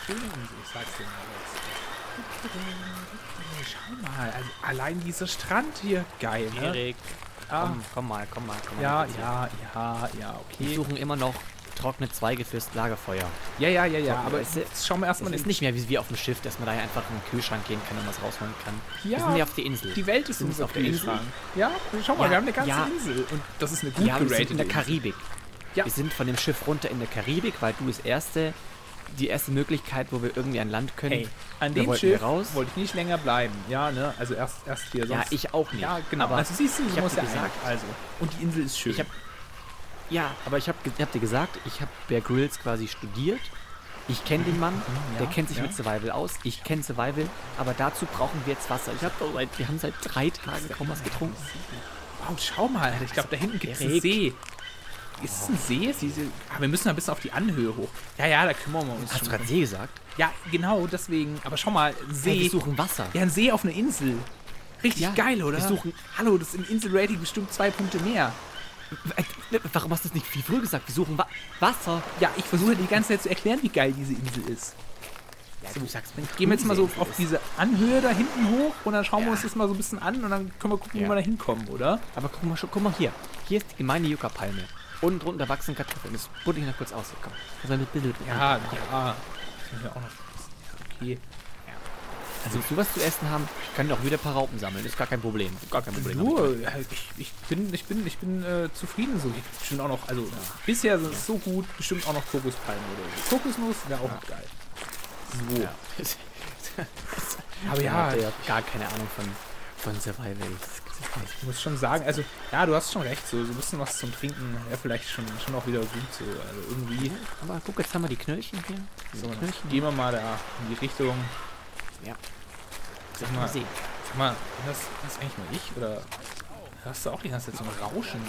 L: Schön, ich sag's dir mal jetzt. Schau mal, also allein dieser Strand hier, geil, ne?
M: Erik,
L: Ah.
M: komm, komm mal, komm mal, komm mal.
L: Ja, ja, ja, ja,
M: Wir
L: okay.
M: suchen immer noch trockene Zweige fürs Lagerfeuer.
L: Ja, ja, ja, ja, aber
M: du,
L: jetzt schauen wir erstmal
M: Es ist nicht mehr wie, wie auf dem Schiff, dass man da einfach in den Kühlschrank gehen kann und was rausholen kann.
L: Ja,
M: wir sind ja auf der Insel.
L: Die Welt ist
M: Wir
L: unser
M: auf der Insel.
L: Ja, schau mal,
M: Ja,
L: wir haben eine ganze
M: ja.
L: Insel und das ist eine gut
M: Ja, wir sind in der
L: geratete
M: Karibik.
L: Ja.
M: Wir sind von dem Schiff runter in der Karibik, weil du das erste, die erste Möglichkeit, wo wir irgendwie an Land können.
L: Ey, an dem Schiff wollte ich nicht länger bleiben. Ja, ne? Also erst, erst hier
M: Ja,
L: sonst.
M: ich auch nicht.
L: Ja, genau.
M: Aber
L: also siehst du,
M: ich
L: muss
M: dir
L: ja
M: gesagt.
L: Also. Und die Insel ist schön.
M: Ich hab- Ja, aber ich habe hab dir gesagt, ich habe Bear Grylls quasi studiert
A: Ich kenne den Mann, der
L: ja,
A: kennt sich
L: ja.
A: mit Survival aus. Ich kenne Survival, aber dazu brauchen wir jetzt Wasser. Ich hab doch seit, wir haben seit drei Tagen kaum was getrunken.
L: Wow, schau mal, ich glaube, da hinten gibt es einen. See. Ist es ein See? Ist diese... Ah, wir müssen ein bisschen auf die Anhöhe hoch. Ja, ja, da kümmern wir uns
A: Hast du gerade. See gesagt?
L: Ja, genau, deswegen. Aber schau mal, ein See.
A: Hey, wir suchen Wasser.
L: Ja, ein See auf einer Insel. Richtig
A: Ja,
L: geil, oder?
A: wir suchen-
L: Hallo, das ist im Inselrating bestimmt zwei Punkte mehr.
A: Äh, Warum hast du das nicht viel früher gesagt? Wir suchen Wa Wasser.
L: Ja, ich versuche die ganze Zeit zu erklären, wie geil diese Insel ist.
A: Ja, du sagst mir
L: Gehen wir jetzt mal so auf diese Anhöhe da hinten hoch und dann schauen wir
A: Ja.
L: uns das mal so ein bisschen an und dann können wir gucken,
A: Ja.
L: wo wir da hinkommen, oder?
A: Aber guck mal, schon- guck mal hier. Hier ist die gemeine Yucca-Palme. Unten drunter wachsen Kartoffeln. Das buddel ich noch kurz aus. Komm. Das war mit Bild.
L: Ja, ja. Das müssen wir auch noch. Okay.
A: Also, willst du was zu essen haben? Ich kann doch wieder ein paar Raupen sammeln. Ist gar kein Problem. Gar kein Problem.
L: Nur, ja, ich, ich bin, ich bin, ich bin äh, zufrieden so. Ich bestimmt auch noch, also bisher ist es so gut, bestimmt auch noch Kokospalmen oder so. Kokosnuss wäre auch geil. So. Aber
A: Der
L: ja,
A: ja gar keine Ahnung von, von Survival. Das.
L: Ich muss schon sagen, also ja, du hast schon recht, so, so ein bisschen was zum Trinken wäre vielleicht schon, schon auch wieder gut so. Also irgendwie.
A: Aber guck, jetzt haben wir die Knöllchen hier.
L: So, dann
A: Knöllchen.
L: gehen wir mal da in die Richtung.
A: Ja.
L: Sag
A: Mal
L: mal,
A: sehen.
L: sag mal, das, ist das eigentlich nur ich oder hörst du auch die ganze Zeit so ein Rauschen?